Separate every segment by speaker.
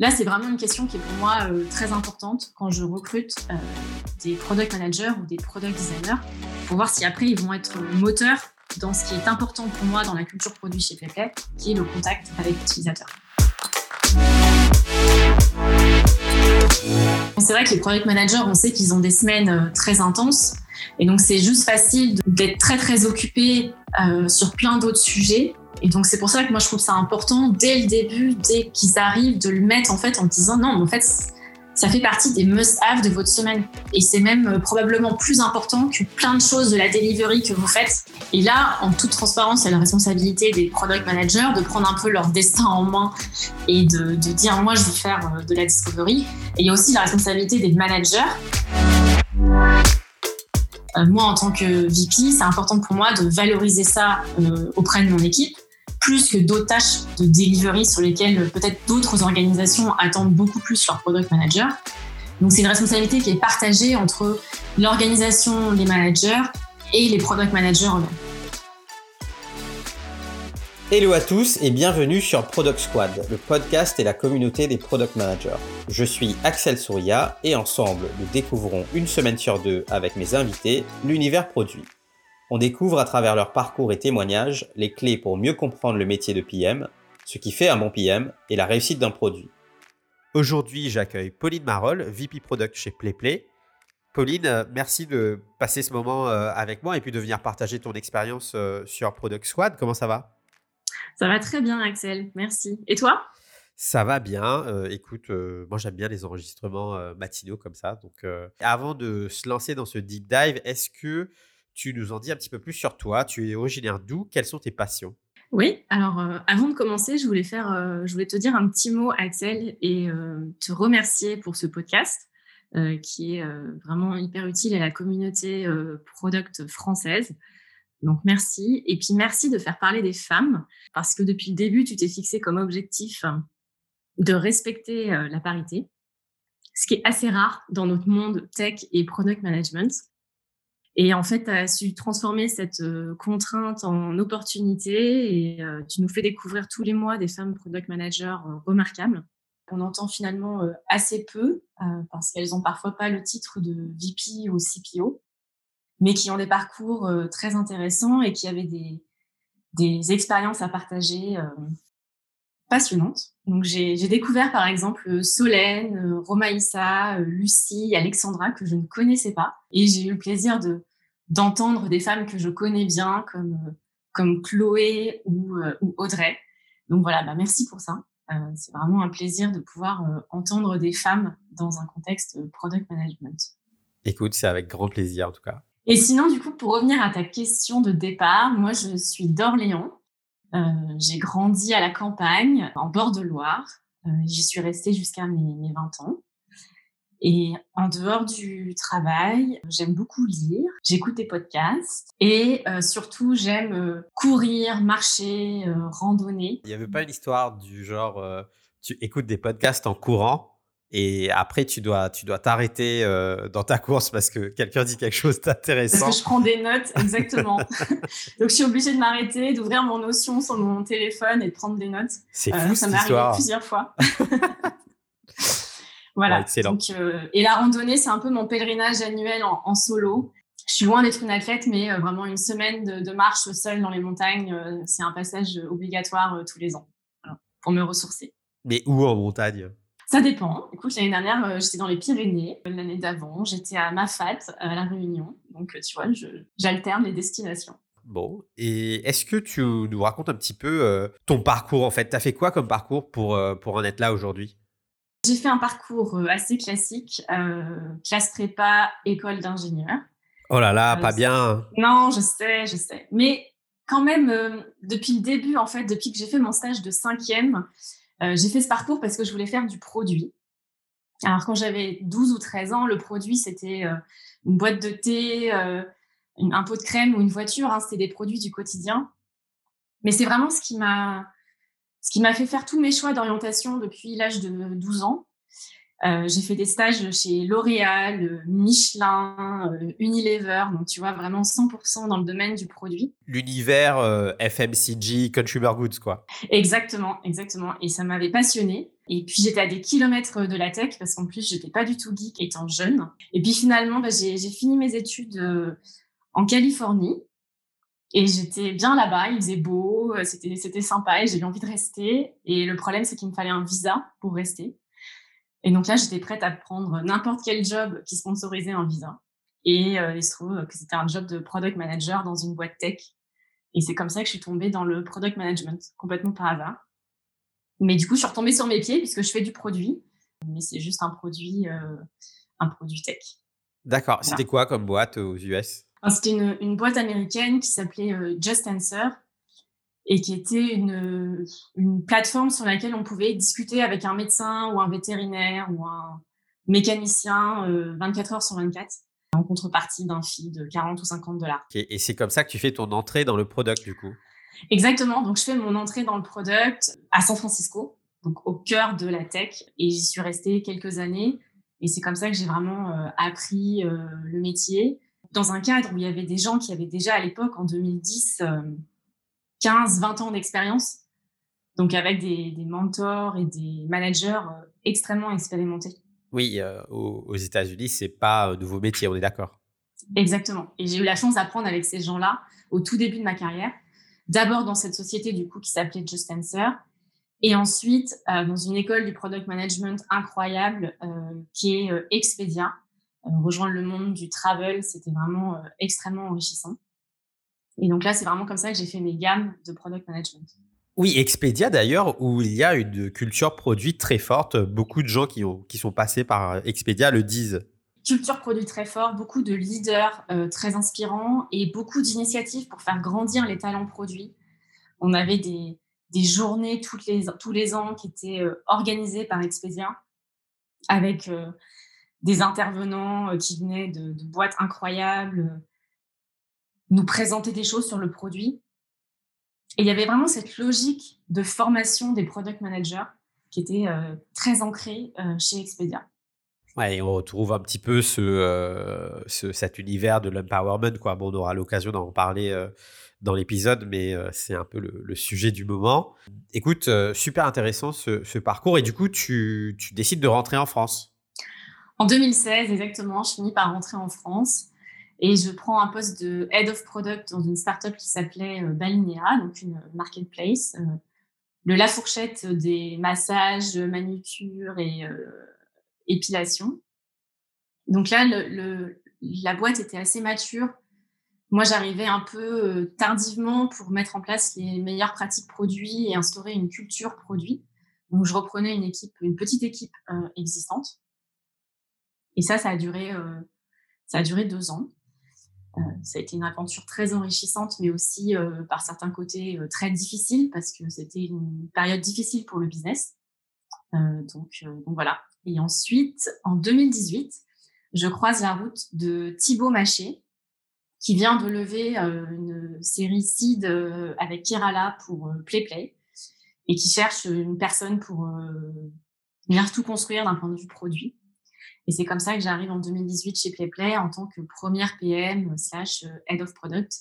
Speaker 1: Là, c'est vraiment une question qui est pour moi euh, très importante quand je recrute euh, des product managers ou des product designers pour voir si après ils vont être moteurs dans ce qui est important pour moi dans la culture produit chez PlayPlay, qui est le contact avec l'utilisateur. C'est vrai que les product managers, on sait qu'ils ont des semaines euh, très intenses. Et donc, c'est juste facile d'être très, très occupé sur plein d'autres sujets. Et donc, c'est pour ça que moi, je trouve ça important, dès le début, dès qu'ils arrivent, de le mettre en fait en disant non, mais en fait, ça fait partie des must-have de votre semaine. Et c'est même euh, probablement plus important que plein de choses de la delivery que vous faites. Et là, en toute transparence, c'est la responsabilité des product managers de prendre un peu leur destin en main et de, dire moi, je veux faire euh, de la discovery. Et il y a aussi la responsabilité des managers. Euh, moi, en tant que VP, c'est important pour moi de valoriser ça euh, auprès de mon équipe, plus que d'autres tâches de delivery sur lesquelles euh, peut-être d'autres organisations attendent beaucoup plus leur product manager. Donc, c'est une responsabilité qui est partagée entre l'organisation, les managers et les product managers eux-mêmes.
Speaker 2: Hello à tous et bienvenue sur Product Squad, le podcast et la communauté des product managers. Je suis Axel Souria et ensemble, nous découvrons une semaine sur deux avec mes invités l'univers produit. On découvre à travers leur parcours et témoignages les clés pour mieux comprendre le métier de PM, ce qui fait un bon PM et la réussite d'un produit. Aujourd'hui, j'accueille Pauline Marol, VP Product chez PlayPlay. Pauline, euh, merci de passer ce moment euh, avec moi et puis de venir partager ton expérience euh, sur Product Squad. Comment ça va?
Speaker 1: Ça va très bien, Axel. Merci. Et toi?
Speaker 2: Ça va bien. Euh, écoute, euh, moi j'aime bien les enregistrements euh, matinaux comme ça. Donc, avant de se lancer dans ce deep dive, est-ce que tu nous en dis un petit peu plus sur toi? Tu es originaire d'où? Quelles sont tes passions?
Speaker 1: Oui. Alors, avant de commencer, je voulais faire, je voulais te dire un petit mot, Axel, et te remercier pour ce podcast. qui est vraiment hyper utile à la communauté product française. Donc merci. Et puis merci de faire parler des femmes, parce que depuis le début, tu t'es fixé comme objectif euh, de respecter euh, la parité, ce qui est assez rare dans notre monde tech et product management. Et en fait, tu as su transformer cette euh, contrainte en opportunité et tu nous fais découvrir tous les mois des femmes product managers remarquables. On entend finalement assez peu parce qu'elles ont parfois pas le titre de VP ou CPO mais qui ont des parcours euh, très intéressants et qui avaient des, des expériences à partager euh, passionnantes. Donc j'ai découvert par exemple Solène, euh, Romaïssa, Lucie, Alexandra que je ne connaissais pas, et j'ai eu le plaisir de d'entendre des femmes que je connais bien comme comme Chloé ou, ou Audrey. Donc voilà, bah merci pour ça. c'est vraiment un plaisir de pouvoir entendre des femmes dans un contexte product management.
Speaker 2: Écoute, c'est avec grand plaisir en tout cas.
Speaker 1: Et sinon, du coup, pour revenir à ta question de départ, moi, je suis d'Orléans. Euh, j'ai grandi à la campagne, en bord de Loire. Euh, J'y suis restée jusqu'à mes, mes 20 ans. Et en dehors du travail, j'aime beaucoup lire, j'écoute des podcasts et euh, surtout j'aime courir, marcher, randonner.
Speaker 2: Il n'y avait pas une histoire du genre tu écoutes des podcasts en courant et après, tu dois, tu dois t'arrêter euh, dans ta course parce que quelqu'un dit quelque chose d'intéressant.
Speaker 1: Parce que je prends des notes, exactement. Donc, je suis obligée de m'arrêter, d'ouvrir mon notion sur mon téléphone et de prendre des notes.
Speaker 2: C'est euh, fou, Ça m'est arrivé
Speaker 1: plusieurs fois. voilà. excellent. Donc, euh, et la randonnée, c'est un peu mon pèlerinage annuel en, solo. Je suis loin d'être une athlète, mais vraiment une semaine de, de marche seule dans les montagnes, c'est un passage obligatoire tous les ans pour me ressourcer.
Speaker 2: Mais où en montagne?
Speaker 1: Ça dépend. Écoute, l'année dernière, euh, j'étais dans les Pyrénées. L'année d'avant, j'étais à Mafat, à La Réunion. Donc, euh, tu vois, j'alterne les destinations.
Speaker 2: Bon, et est-ce que tu nous racontes un petit peu euh, ton parcours en fait? Tu as fait quoi comme parcours pour, pour en être là aujourd'hui?
Speaker 1: J'ai fait un parcours assez classique, classe prépa, école d'ingénieur.
Speaker 2: Oh là là, pas bien.
Speaker 1: Non, je sais, je sais. Mais quand même, depuis le début, en fait, depuis que j'ai fait mon stage de cinquième, euh, j'ai fait ce parcours parce que je voulais faire du produit. Alors quand j'avais 12 ou 13 ans, le produit c'était euh, une boîte de thé, euh, un pot de crème ou une voiture. Hein, c'était des produits du quotidien. Mais c'est vraiment ce qui m'a ce qui m'a fait faire tous mes choix d'orientation depuis l'âge de 12 ans. Euh, j'ai fait des stages chez L'Oréal, euh, Michelin, euh, Unilever, donc tu vois vraiment 100% dans le domaine du produit.
Speaker 2: L'univers FMCG, consumer goods, quoi.
Speaker 1: Exactement, exactement. Et ça m'avait passionné. Et puis j'étais à des kilomètres de la tech parce qu'en plus j'étais pas du tout geek étant jeune. Et puis finalement bah, j'ai fini mes études en Californie et j'étais bien là-bas, il faisait beau, c'était c'était sympa et j'ai eu envie de rester. Et le problème c'est qu'il me fallait un visa pour rester. Et donc là j'étais prête à prendre n'importe quel job qui sponsorisait un visa. Et il se trouve que c'était un job de product manager dans une boîte tech. Et c'est comme ça que je suis tombée dans le product management, complètement par hasard. Mais du coup, je suis retombée sur mes pieds puisque je fais du produit, mais c'est juste un produit, euh, un produit tech.
Speaker 2: D'accord. C'était quoi comme boîte aux US
Speaker 1: C'était une, une, boîte américaine qui s'appelait euh, Just Answer et qui était une, une plateforme sur laquelle on pouvait discuter avec un médecin ou un vétérinaire ou un mécanicien 24 euh, heures sur 24 en contrepartie d'un fee de 40 ou 50 dollars.
Speaker 2: Et c'est comme ça que tu fais ton entrée dans le product du coup?
Speaker 1: Exactement. Donc, je fais mon entrée dans le product à San Francisco, donc au cœur de la tech, et j'y suis restée quelques années. Et c'est comme ça que j'ai vraiment euh, appris euh, le métier dans un cadre où il y avait des gens qui avaient déjà à l'époque, en 2010, 15, 20 ans d'expérience. Donc, avec des, des, mentors et des managers euh, extrêmement expérimentés.
Speaker 2: Oui, aux, aux États-Unis, c'est pas un nouveau métier, on est d'accord.
Speaker 1: Exactement. Et j'ai eu la chance d'apprendre avec ces gens-là au tout début de ma carrière d'abord dans cette société du coup qui s'appelait Just Answer, et ensuite euh, dans une école du product management incroyable euh, qui est euh, Expedia. rejoindre le monde du travel, c'était vraiment extrêmement enrichissant. Et donc là, c'est vraiment comme ça que j'ai fait mes gammes de product management.
Speaker 2: Oui, Expedia d'ailleurs, où il y a une culture produit très forte. Beaucoup de gens qui, ont, qui sont passés par Expedia le disent
Speaker 1: culture produit très fort, beaucoup de leaders euh, très inspirants et beaucoup d'initiatives pour faire grandir les talents produits. On avait des, des journées toutes les, tous les ans qui étaient euh, organisées par Expedia avec euh, des intervenants qui venaient de, de, boîtes incroyables, nous présenter des choses sur le produit. Et il y avait vraiment cette logique de formation des product managers qui était très ancrée chez Expedia.
Speaker 2: Ouais, on retrouve un petit peu euh, ce, cet univers de l'empowerment. Quoi. Bon, on aura l'occasion d'en parler euh, dans l'épisode, mais euh, c'est un peu le, sujet du moment. Écoute, super intéressant ce, parcours. Et du coup, tu, tu, décides de rentrer en France?
Speaker 1: En 2016, exactement, je finis par rentrer en France et je prends un poste de Head of Product dans une startup qui s'appelait Balinea, donc une marketplace. le La Fourchette des massages, manucures et épilation. Donc là, le, la boîte était assez mature. Moi, j'arrivais un peu euh, tardivement pour mettre en place les meilleures pratiques produits et instaurer une culture produit. Donc, je reprenais une équipe, une petite équipe euh, existante. Et ça, ça a duré, euh, ça a duré deux ans. Ça a été une aventure très enrichissante, mais aussi par certains côtés très difficile parce que c'était une période difficile pour le business. donc, donc voilà, et ensuite, en 2018, je croise la route de Thibaut Maché, qui vient de lever euh, une série seed euh, avec Kerala pour euh, PlayPlay et qui cherche une personne pour venir tout construire d'un point de vue produit. Et c'est comme ça que j'arrive en 2018 chez PlayPlay en tant que première PM slash Head of Product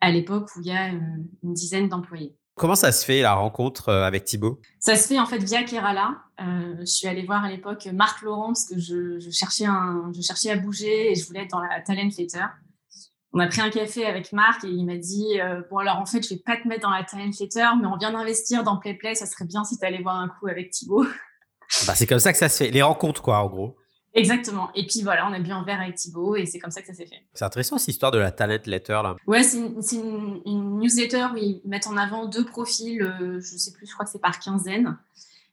Speaker 1: à l'époque où il y a une dizaine d'employés.
Speaker 2: Comment ça se fait la rencontre euh, avec Thibaut?
Speaker 1: Ça se fait en fait via Kerala. Euh, je suis allée voir à l'époque Marc Laurent parce que je, cherchais un, je cherchais à bouger et je voulais être dans la talent letter. On a pris un café avec Marc et il m'a dit euh, bon alors en fait je vais pas te mettre dans la talent letter mais on vient d'investir dans PlayPlay, ça serait bien si tu allais voir un coup avec Thibaut.
Speaker 2: Bah, c'est comme ça que ça se fait, les rencontres quoi en gros.
Speaker 1: Exactement. Et puis voilà, on a bu un verre avec Thibaut et c'est comme ça que ça s'est fait.
Speaker 2: C'est intéressant cette histoire de la talent letter là.
Speaker 1: Ouais, c'est une, newsletter où ils mettent en avant deux profils, euh, je sais plus, je crois que c'est par quinzaine.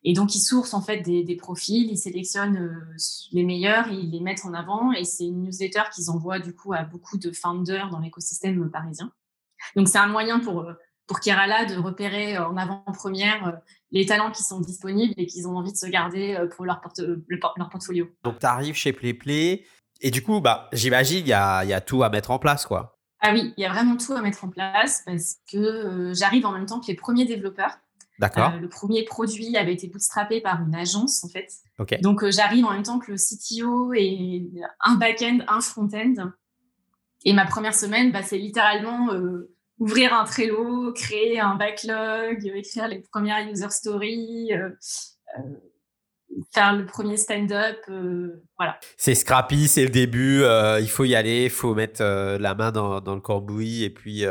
Speaker 1: Et donc ils sourcent en fait des, profils, ils sélectionnent euh, les meilleurs et ils les mettent en avant. Et c'est une newsletter qu'ils envoient du coup à beaucoup de founders dans l'écosystème parisien. Donc c'est un moyen pour euh, pour Kerala de repérer en avant-première les talents qui sont disponibles et qu'ils ont envie de se garder euh, pour leur, porte leur portfolio.
Speaker 2: Donc, tu arrives chez PlayPlay et du coup, bah, j'imagine il y a, y a tout à mettre en place. quoi.
Speaker 1: Ah oui, il y a vraiment tout à mettre en place parce que euh, j'arrive en même temps que les premiers développeurs.
Speaker 2: D'accord.
Speaker 1: Euh, le premier produit avait été bootstrappé par une agence, en fait.
Speaker 2: Ok.
Speaker 1: Donc, j'arrive en même temps que le CTO et un back-end, un front-end. Et ma première semaine, bah, c'est littéralement ouvrir un Trello, créer un backlog, écrire les premières user stories, euh, faire le premier stand-up. voilà.
Speaker 2: C'est scrappy, c'est le début. il faut y aller, il faut mettre la main dans, dans, le cambouis et puis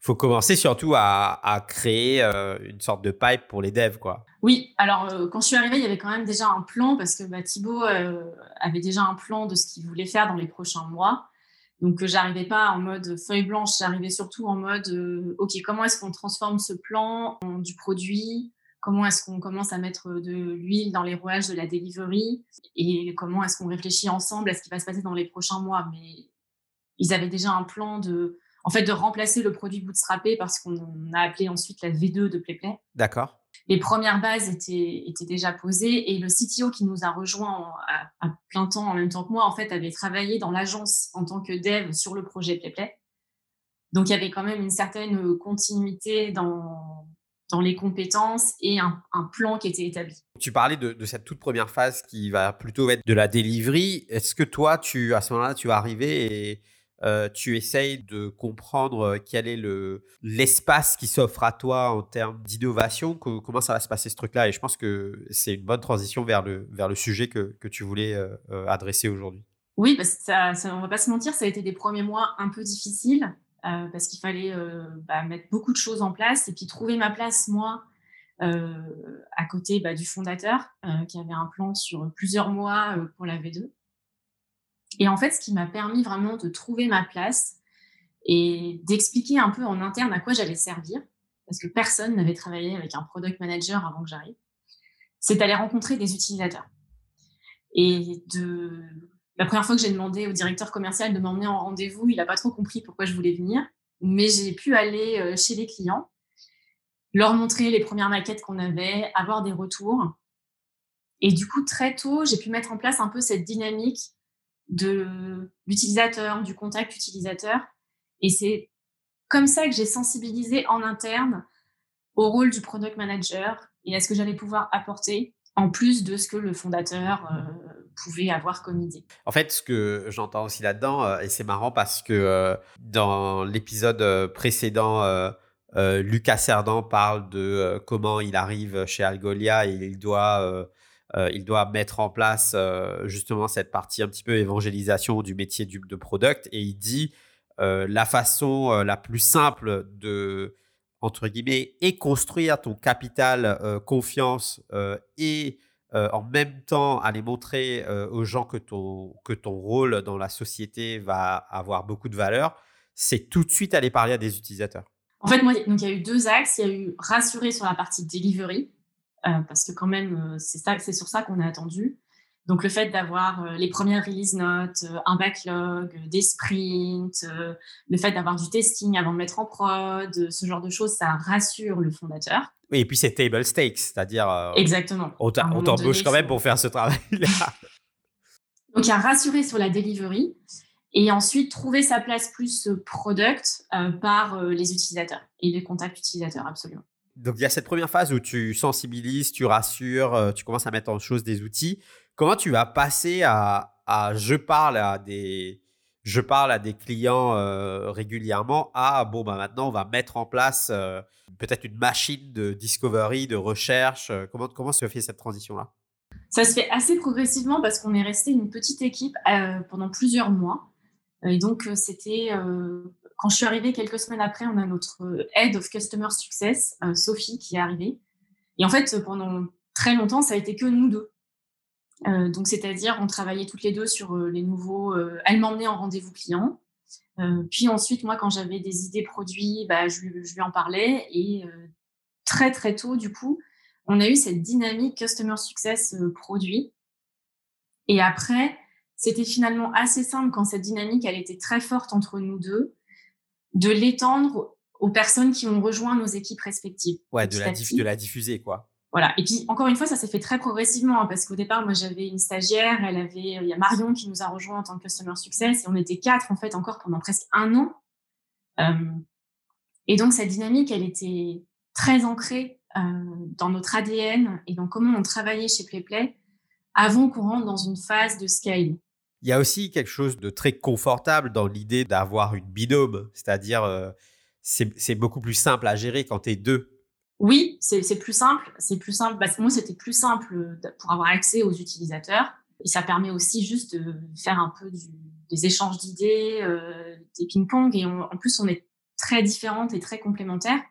Speaker 2: faut commencer surtout à, créer euh, une sorte de pipe pour les devs, quoi.
Speaker 1: Oui, alors euh, quand je suis arrivée, il y avait quand même déjà un plan parce que bah, Thibaut euh, avait déjà un plan de ce qu'il voulait faire dans les prochains mois. Donc, j'arrivais pas en mode feuille blanche, j'arrivais surtout en mode OK, comment est-ce qu'on transforme ce plan en du produit? Comment est-ce qu'on commence à mettre de l'huile dans les rouages de la delivery? Et comment est-ce qu'on réfléchit ensemble à ce qui va se passer dans les prochains mois? Mais ils avaient déjà un plan de en fait, de remplacer le produit bootstrappé parce qu'on a appelé ensuite la V2 de PlayPlay.
Speaker 2: D'accord.
Speaker 1: Les premières bases étaient, étaient déjà posées et le CTO qui nous a rejoint à, plein temps en même temps que moi, en fait, avait travaillé dans l'agence en tant que dev sur le projet PlayPlay. Donc, il y avait quand même une certaine continuité dans, dans les compétences et un, plan qui était établi.
Speaker 2: Tu parlais de, cette toute première phase qui va plutôt être de la delivery. Est-ce que toi, tu, à ce moment-là, tu vas arriver et euh, tu essayes de comprendre euh, quel est le, l'espace qui s'offre à toi en termes d'innovation, comment ça va se passer ce truc-là? Et je pense que c'est une bonne transition vers le, vers le sujet que, que tu voulais euh, adresser aujourd'hui.
Speaker 1: Oui, parce que on va pas se mentir, ça a été des premiers mois un peu difficiles parce qu'il fallait bah, mettre beaucoup de choses en place et puis trouver ma place, moi, à côté bah, du fondateur qui avait un plan sur plusieurs mois pour la V2. Et en fait, ce qui m'a permis vraiment de trouver ma place et d'expliquer un peu en interne à quoi j'allais servir, parce que personne n'avait travaillé avec un product manager avant que j'arrive, c'est d'aller rencontrer des utilisateurs. Et de la première fois que j'ai demandé au directeur commercial de m'emmener en rendez-vous, il n'a pas trop compris pourquoi je voulais venir, mais j'ai pu aller euh, chez les clients, leur montrer les premières maquettes qu'on avait, avoir des retours. Et du coup, très tôt, j'ai pu mettre en place un peu cette dynamique de l'utilisateur, du contact utilisateur. Et c'est comme ça que j'ai sensibilisé en interne au rôle du product manager et à ce que j'allais pouvoir apporter en plus de ce que le fondateur euh, pouvait avoir comme idée.
Speaker 2: En fait, ce que j'entends aussi là-dedans, euh, et c'est marrant parce que euh, dans l'épisode précédent, Lucas Cerdan parle de comment il arrive chez Algolia et il doit euh, il doit mettre en place euh, justement cette partie un petit peu évangélisation du métier du, de product et il dit euh, la façon la plus simple de entre guillemets et construire ton capital confiance et en même temps aller montrer aux gens que ton, que ton rôle dans la société va avoir beaucoup de valeur, c'est tout de suite aller parler à des utilisateurs.
Speaker 1: En fait, il y a eu deux axes. Il y a eu rassurer sur la partie delivery, parce que quand même, euh, c'est ça, c'est sur ça qu'on a attendu. Donc le fait d'avoir euh, les premières release notes, un backlog, des sprints, le fait d'avoir du testing avant de mettre en prod, ce genre de choses, ça rassure le fondateur.
Speaker 2: Oui, et puis c'est table stakes, c'est-à-dire.
Speaker 1: Exactement.
Speaker 2: On t'embauche quand même pour faire ce travail-là.
Speaker 1: Donc il y a rassurer sur la delivery et ensuite trouver sa place plus product par les utilisateurs et les contacts utilisateurs, absolument.
Speaker 2: Donc, il y a cette première phase où tu sensibilises, tu rassures, euh, tu commences à mettre en chose des outils. Comment tu vas passer à, je parle à des je parle à des clients euh, régulièrement à bon bah maintenant on va mettre en place euh, peut-être une machine de discovery, de recherche. comment comment se fait cette transition là
Speaker 1: Ça se fait assez progressivement parce qu'on est resté une petite équipe pendant plusieurs mois. Et donc, c'était quand je suis arrivée quelques semaines après, on a notre euh, Head of Customer Success, euh, Sophie, qui est arrivée. Et en fait, pendant très longtemps, ça a été que nous deux. Euh, donc, c'est-à-dire, on travaillait toutes les deux sur les nouveaux. elle m'emmenait en rendez-vous client. puis ensuite, moi, quand j'avais des idées produits, bah, je, je, lui en parlais. Et très, très tôt, du coup, on a eu cette dynamique Customer Success produit. Et après, c'était finalement assez simple quand cette dynamique, elle était très forte entre nous deux de l'étendre aux personnes qui ont rejoint nos équipes respectives.
Speaker 2: Ouais, de la, de la diffuser, quoi.
Speaker 1: Voilà. Et puis, encore une fois, ça s'est fait très progressivement, hein, parce qu'au départ, moi, j'avais une stagiaire, elle avait, il y a Marion qui nous a rejoint en tant que Customer Success, et on était quatre, en fait, encore pendant presque un an. Euh, et donc, cette dynamique, elle était très ancrée euh, dans notre ADN et dans comment on travaillait chez PlayPlay avant qu'on rentre dans une phase de scale.
Speaker 2: Il y a aussi quelque chose de très confortable dans l'idée d'avoir une binôme, c'est-à-dire euh, c'est beaucoup plus simple à gérer quand tu es deux.
Speaker 1: Oui, c'est plus simple. C'est plus simple. Que moi, c'était plus simple pour avoir accès aux utilisateurs. Et ça permet aussi juste de faire un peu des échanges d'idées, euh, des ping-pong. Et en plus, on est très différentes et très complémentaires.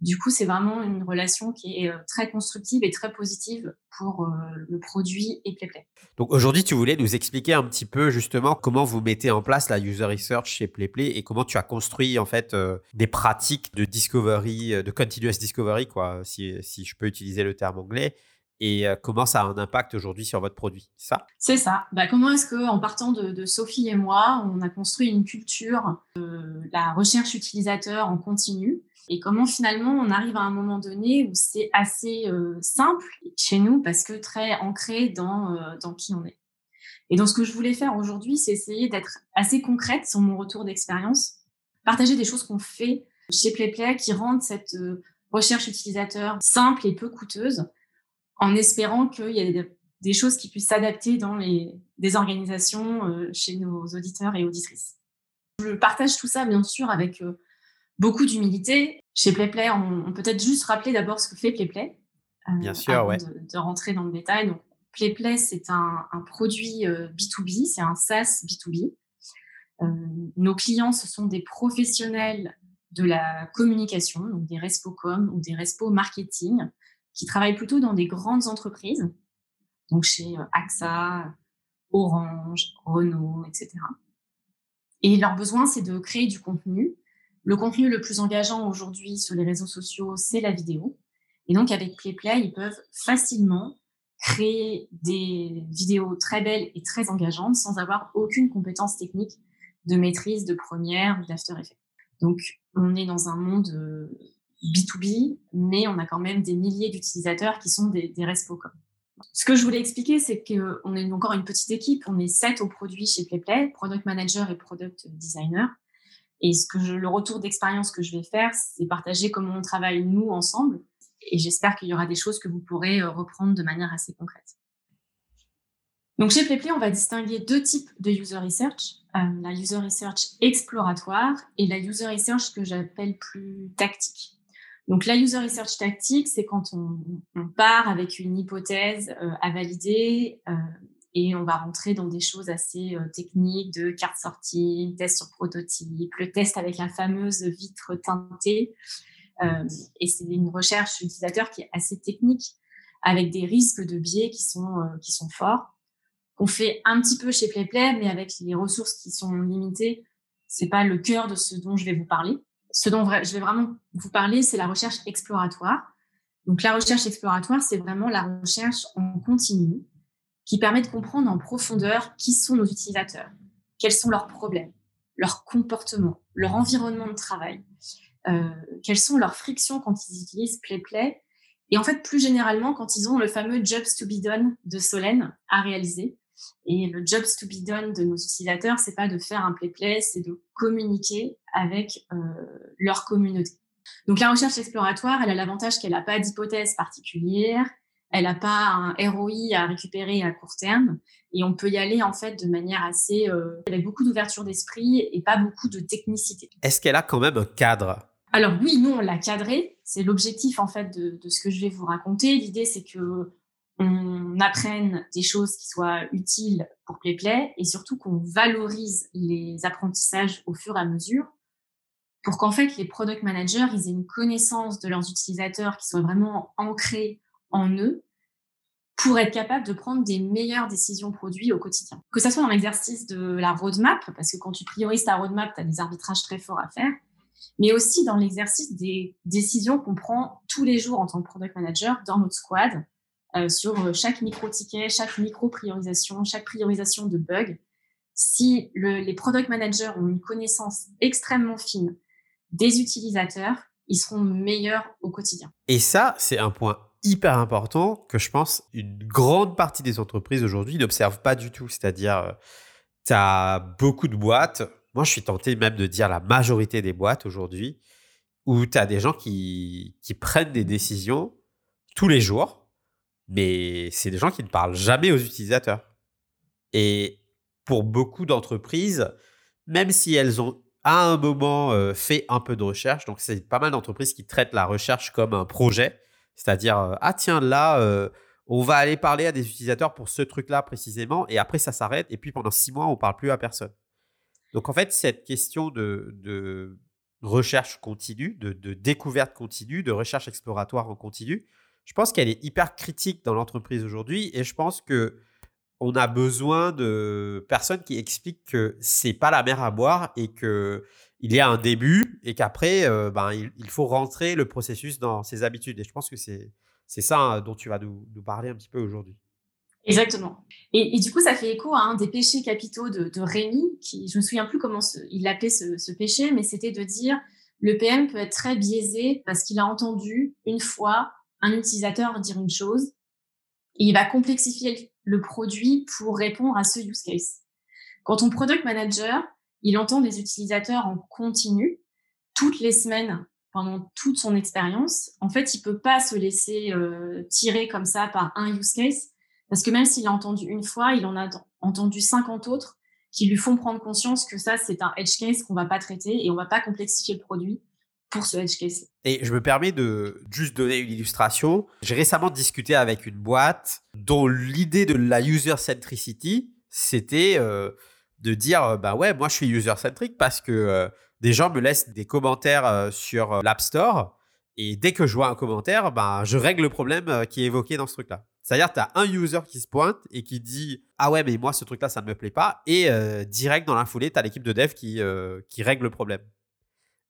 Speaker 1: Du coup, c'est vraiment une relation qui est euh, très constructive et très positive pour euh, le produit et PlayPlay.
Speaker 2: Donc aujourd'hui, tu voulais nous expliquer un petit peu justement comment vous mettez en place la user research chez PlayPlay et comment tu as construit en fait euh, des pratiques de discovery, de continuous discovery, quoi, si, si je peux utiliser le terme anglais et comment ça a un impact aujourd'hui sur votre produit, ça?
Speaker 1: C'est ça. Bah, comment est-ce qu'en partant de, de, Sophie et moi, on a construit une culture de la recherche utilisateur en continu et comment finalement on arrive à un moment donné où c'est assez simple chez nous parce que très ancré dans, dans qui on est. Et donc ce que je voulais faire aujourd'hui, c'est essayer d'être assez concrète sur mon retour d'expérience, partager des choses qu'on fait chez PlayPlay qui rendent cette recherche utilisateur simple et peu coûteuse en espérant qu'il y ait des, choses qui puissent s'adapter dans les des organisations euh, chez nos auditeurs et auditrices. Je partage tout ça, bien sûr, avec euh, beaucoup d'humilité. Chez PlayPlay, on, peut être juste rappeler d'abord ce que fait PlayPlay.
Speaker 2: Euh, bien sûr, ouais.
Speaker 1: De, rentrer dans le détail. Donc, PlayPlay, c'est un, un, produit B2B, c'est un SaaS B2B. nos clients, ce sont des professionnels de la communication, donc des respocom ou des respo marketing, qui travaillent plutôt dans des grandes entreprises, donc chez euh, AXA, Orange, Renault, etc. Et leur besoin, c'est de créer du contenu. Le contenu le plus engageant aujourd'hui sur les réseaux sociaux, c'est la vidéo. Et donc, avec PlayPlay, ils peuvent facilement créer des vidéos très belles et très engageantes sans avoir aucune compétence technique de maîtrise de première ou d'After Effects. Donc, on est dans un monde euh, B2B, mais on a quand même des milliers d'utilisateurs qui sont des, des Respocom. Ce que je voulais expliquer, c'est qu'on est encore une petite équipe. On est sept au produit chez PlayPlay, Product Manager et Product Designer. Et ce que je, le retour d'expérience que je vais faire, c'est partager comment on travaille nous ensemble. Et j'espère qu'il y aura des choses que vous pourrez euh, reprendre de manière assez concrète. Donc chez PlayPlay, on va distinguer deux types de user research. Euh, la user research exploratoire et la user research que j'appelle plus tactique. Donc la user research tactique, c'est quand on, part avec une hypothèse euh, à valider et on va rentrer dans des choses assez euh, techniques de carte sortie, test sur prototype, le test avec la fameuse vitre teintée. Euh, et c'est une recherche utilisateur qui est assez technique avec des risques de biais qui sont, euh, qui sont forts. On fait un petit peu chez PlayPlay, mais avec les ressources qui sont limitées, c'est pas le cœur de ce dont je vais vous parler ce dont je vais vraiment vous parler, c'est la recherche exploratoire. Donc la recherche exploratoire, c'est vraiment la recherche en continu qui permet de comprendre en profondeur qui sont nos utilisateurs, quels sont leurs problèmes, leurs comportements, leur environnement de travail, euh, quelles sont leurs frictions quand ils utilisent PlayPlay, et en fait plus généralement quand ils ont le fameux jobs to be done de Solène à réaliser, et le jobs to be done de nos utilisateurs, c'est pas de faire un play-play, c'est de communiquer avec euh, leur communauté. Donc la recherche exploratoire, elle a l'avantage qu'elle n'a pas d'hypothèse particulière, elle n'a pas un ROI à récupérer à court terme, et on peut y aller en fait de manière assez euh, avec beaucoup d'ouverture d'esprit et pas beaucoup de technicité.
Speaker 2: Est-ce qu'elle a quand même un cadre?
Speaker 1: Alors oui, nous on l'a cadré. C'est l'objectif en fait de, de, ce que je vais vous raconter. L'idée c'est que on apprenne des choses qui soient utiles pour PlayPlay et surtout qu'on valorise les apprentissages au fur et à mesure pour qu'en fait les product managers ils aient une connaissance de leurs utilisateurs qui soit vraiment ancrée en eux pour être capable de prendre des meilleures décisions produits au quotidien. Que ça soit dans l'exercice de la roadmap, parce que quand tu priorises ta roadmap, tu as des arbitrages très forts à faire, mais aussi dans l'exercice des décisions qu'on prend tous les jours en tant que product manager dans notre squad, euh, sur euh, chaque micro-ticket, chaque micro-priorisation, chaque priorisation de bugs. Si le, les product managers ont une connaissance extrêmement fine des utilisateurs, ils seront meilleurs au quotidien.
Speaker 2: Et ça, c'est un point hyper important que je pense une grande partie des entreprises aujourd'hui n'observent pas du tout. C'est-à-dire, euh, tu as beaucoup de boîtes, moi je suis tenté même de dire la majorité des boîtes aujourd'hui, où tu as des gens qui, qui prennent des décisions tous les jours mais c'est des gens qui ne parlent jamais aux utilisateurs. Et pour beaucoup d'entreprises, même si elles ont à un moment euh, fait un peu de recherche. Donc, c'est pas mal d'entreprises qui traitent la recherche comme un projet. C'est-à-dire, euh, ah tiens, là, euh, on va aller parler à des utilisateurs pour ce truc-là précisément. Et après, ça s'arrête. Et puis, pendant six mois, on ne parle plus à personne. Donc, en fait, cette question de, recherche continue, de, de, découverte continue, de recherche exploratoire en continu, je pense qu'elle est hyper critique dans l'entreprise aujourd'hui. Et je pense que on a besoin de personnes qui expliquent que c'est pas la mer à boire et que il y a un début et qu'après, euh, ben, il, faut rentrer le processus dans ses habitudes. Et je pense que c'est c'est ça hein, dont tu vas nous, parler un petit peu aujourd'hui.
Speaker 1: Exactement. Et, du coup, ça fait écho à un des péchés capitaux de, Rémi, qui je me souviens plus comment il appelait ce, ce péché, mais c'était de dire le PM peut être très biaisé parce qu'il a entendu une fois un utilisateur dire une chose et il va complexifier le produit pour répondre à ce use case. Quand ton product manager, il entend des utilisateurs en continu toutes les semaines pendant toute son expérience, en fait, il peut pas se laisser euh, tirer comme ça par un use case parce que même s'il a entendu une fois, il en a entendu 50 autres qui lui font prendre conscience que ça, c'est un edge case qu'on va pas traiter et on va pas complexifier le produit pour ce edge case.
Speaker 2: Et je me permets de juste donner une illustration. J'ai récemment discuté avec une boîte dont l'idée de la user centricity, c'était euh, de dire bah ouais, moi je suis user centric parce que euh, des gens me laissent des commentaires sur l'App Store et dès que je vois un commentaire, bah, je règle le problème qui est évoqué dans ce truc-là. C'est-à-dire, tu as un user qui se pointe et qui dit Ah ouais, mais moi, ce truc-là, ça ne me plaît pas. Et direct dans la foulée, tu as l'équipe de dev qui, qui règle le problème.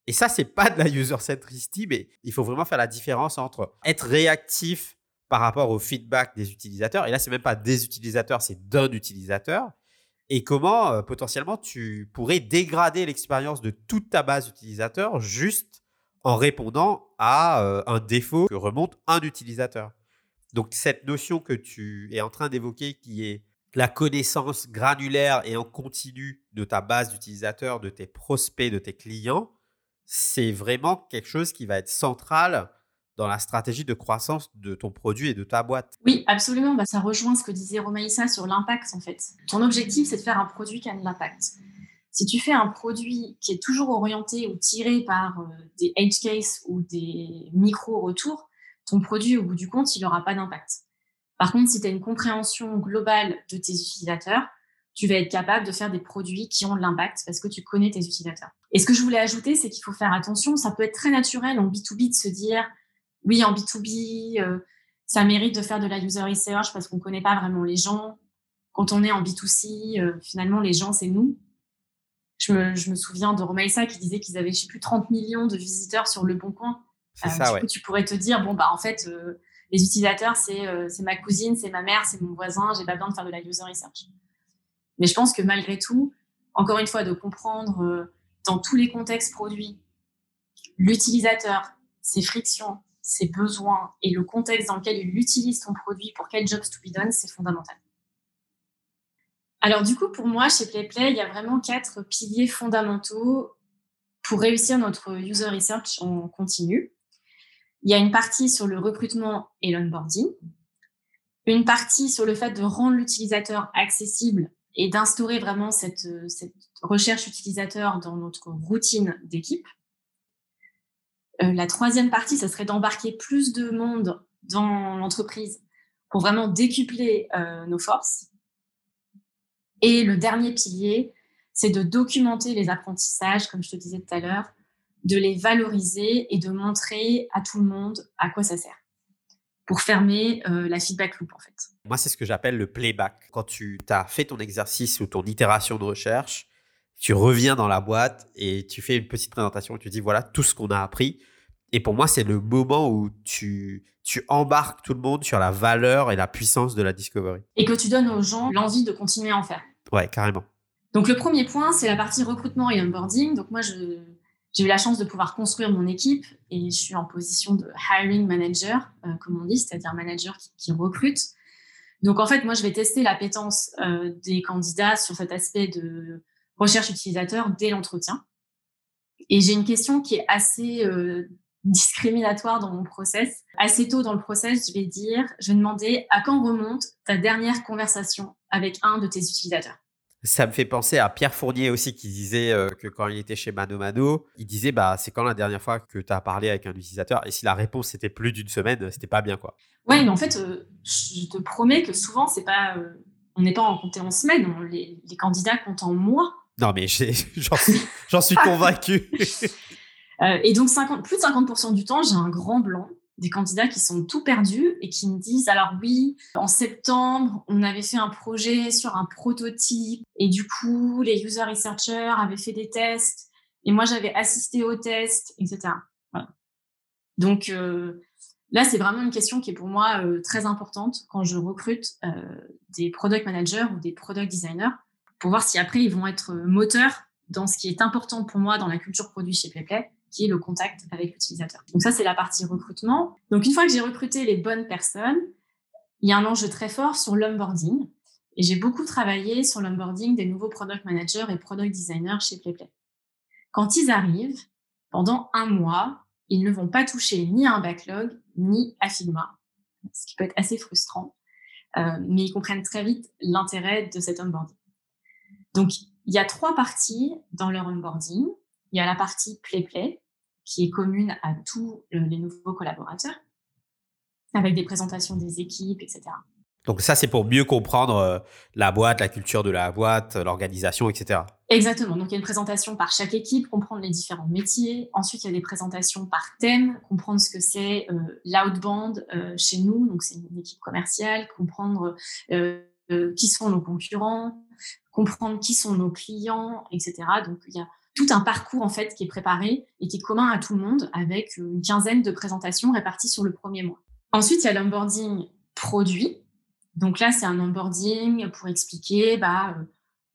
Speaker 2: Et ça, c'est pas de la user centricity, mais il faut vraiment faire la différence entre être réactif par rapport au feedback des utilisateurs. Et là, c'est même pas des utilisateurs, c'est d'un utilisateur. Et comment euh, potentiellement tu pourrais dégrader l'expérience de toute ta base utilisateur juste en répondant à euh, un défaut que remonte un utilisateur. Donc cette notion que tu es en train d'évoquer qui est la connaissance granulaire et en continu de ta base d'utilisateurs, de tes prospects, de tes clients, c'est vraiment quelque chose qui va être central dans la stratégie de croissance de ton produit et de ta boîte.
Speaker 1: Oui, absolument. Bah, ça rejoint ce que disait Romaïssa sur l'impact, en fait. Ton objectif, c'est de faire un produit qui a de l'impact. Si tu fais un produit qui est toujours orienté ou tiré par euh, des edge cases ou des micro-retours, ton produit, au bout du compte, il n'aura pas d'impact. Par contre, si tu as une compréhension globale de tes utilisateurs, tu vas être capable de faire des produits qui ont de l'impact parce que tu connais tes utilisateurs. Et ce que je voulais ajouter, c'est qu'il faut faire attention. Ça peut être très naturel en B2B de se dire, oui, en B2B, euh, ça mérite de faire de la user research parce qu'on ne connaît pas vraiment les gens. Quand on est en B2C, euh, finalement, les gens, c'est nous. Je me, souviens de Romaïsa qui disait qu'ils avaient, je sais plus, 30 millions de visiteurs sur Le Bon Coin.
Speaker 2: Euh, ça,
Speaker 1: du coup, tu pourrais te dire, bon, bah, en fait, les utilisateurs, c'est ma cousine, c'est ma mère, c'est mon voisin, j'ai pas besoin de faire de la user research. Mais je pense que malgré tout, encore une fois, de comprendre euh, dans tous les contextes produits l'utilisateur, ses frictions, ses besoins et le contexte dans lequel il utilise ton produit pour quel jobs to be done, c'est fondamental. Alors du coup, pour moi, chez PlayPlay, il y a vraiment quatre piliers fondamentaux pour réussir notre user research en continu. Il y a une partie sur le recrutement et l'onboarding, une partie sur le fait de rendre l'utilisateur accessible et d'instaurer vraiment cette, euh, cette, recherche utilisateur dans notre routine d'équipe. Euh, la troisième partie, ce serait d'embarquer plus de monde dans l'entreprise pour vraiment décupler euh, nos forces. Et le dernier pilier, c'est de documenter les apprentissages, comme je te disais tout à l'heure, de les valoriser et de montrer à tout le monde à quoi ça sert pour fermer euh, la feedback loop en fait.
Speaker 2: Moi, c'est ce que j'appelle le playback. Quand tu as fait ton exercice ou ton itération de recherche, tu reviens dans la boîte et tu fais une petite présentation et tu dis voilà tout ce qu'on a appris. Et pour moi, c'est le moment où tu, tu embarques tout le monde sur la valeur et la puissance de la discovery.
Speaker 1: Et que tu donnes aux gens l'envie de continuer à en faire.
Speaker 2: Ouais, carrément.
Speaker 1: Donc le premier point, c'est la partie recrutement et onboarding. Donc moi, je, j'ai eu la chance de pouvoir construire mon équipe et je suis en position de hiring manager, euh, comme on dit, c'est-à-dire manager qui, recrute. Donc en fait, moi, je vais tester l'appétence euh, des candidats sur cet aspect de recherche utilisateur dès l'entretien. Et j'ai une question qui est assez euh, discriminatoire dans mon process. Assez tôt dans le process, je vais dire, je vais demander à quand remonte ta dernière conversation avec un de tes utilisateurs.
Speaker 2: Ça me fait penser à Pierre Fournier aussi qui disait euh, que quand il était chez Mano Mano, il disait bah c'est quand la dernière fois que tu as parlé avec un utilisateur et si la réponse c'était plus d'une semaine, c'était pas bien quoi.
Speaker 1: Ouais, mais en fait, euh, je te promets que souvent c'est pas euh, on n'est pas en compté en semaines, les, candidats comptent en mois.
Speaker 2: Non mais j'en suis, suis convaincu.
Speaker 1: et donc 50, plus de 50% du temps, j'ai un grand blanc des candidats qui sont tout perdus et qui me disent alors oui, en septembre, on avait fait un projet sur un prototype et du coup, les user researchers avaient fait des tests et moi j'avais assisté aux tests, etc. Donc euh, là, c'est vraiment une question qui est pour moi euh, très importante quand je recrute euh, des product managers ou des product designers pour voir si après ils vont être moteurs dans ce qui est important pour moi dans la culture produit chez PlayPlay le contact avec l'utilisateur. Donc ça, c'est la partie recrutement. Donc une fois que j'ai recruté les bonnes personnes, il y a un enjeu très fort sur l'onboarding. Et j'ai beaucoup travaillé sur l'onboarding des nouveaux product managers et product designers chez PlayPlay. Quand ils arrivent, pendant un mois, ils ne vont pas toucher ni un backlog, ni à Figma, ce qui peut être assez frustrant. Euh, mais ils comprennent très vite l'intérêt de cet onboarding. Donc, il y a trois parties dans leur onboarding. Il y a la partie play-play, qui est commune à tous les nouveaux collaborateurs, avec des présentations des équipes, etc.
Speaker 2: Donc ça, c'est pour mieux comprendre euh, la boîte, la culture de la boîte, l'organisation, etc.
Speaker 1: Exactement. Donc il y a une présentation par chaque équipe, comprendre les différents métiers. Ensuite, il y a des présentations par thème, comprendre ce que c'est euh, l'outbound euh, chez nous. Donc c'est une équipe commerciale, comprendre qui sont nos concurrents, comprendre qui sont nos clients, etc. Donc il y a tout un parcours en fait qui est préparé et qui est commun à tout le monde avec une quinzaine de présentations réparties sur le premier mois. Ensuite, il y a l'onboarding produit. Donc là, c'est un onboarding pour expliquer bah, euh,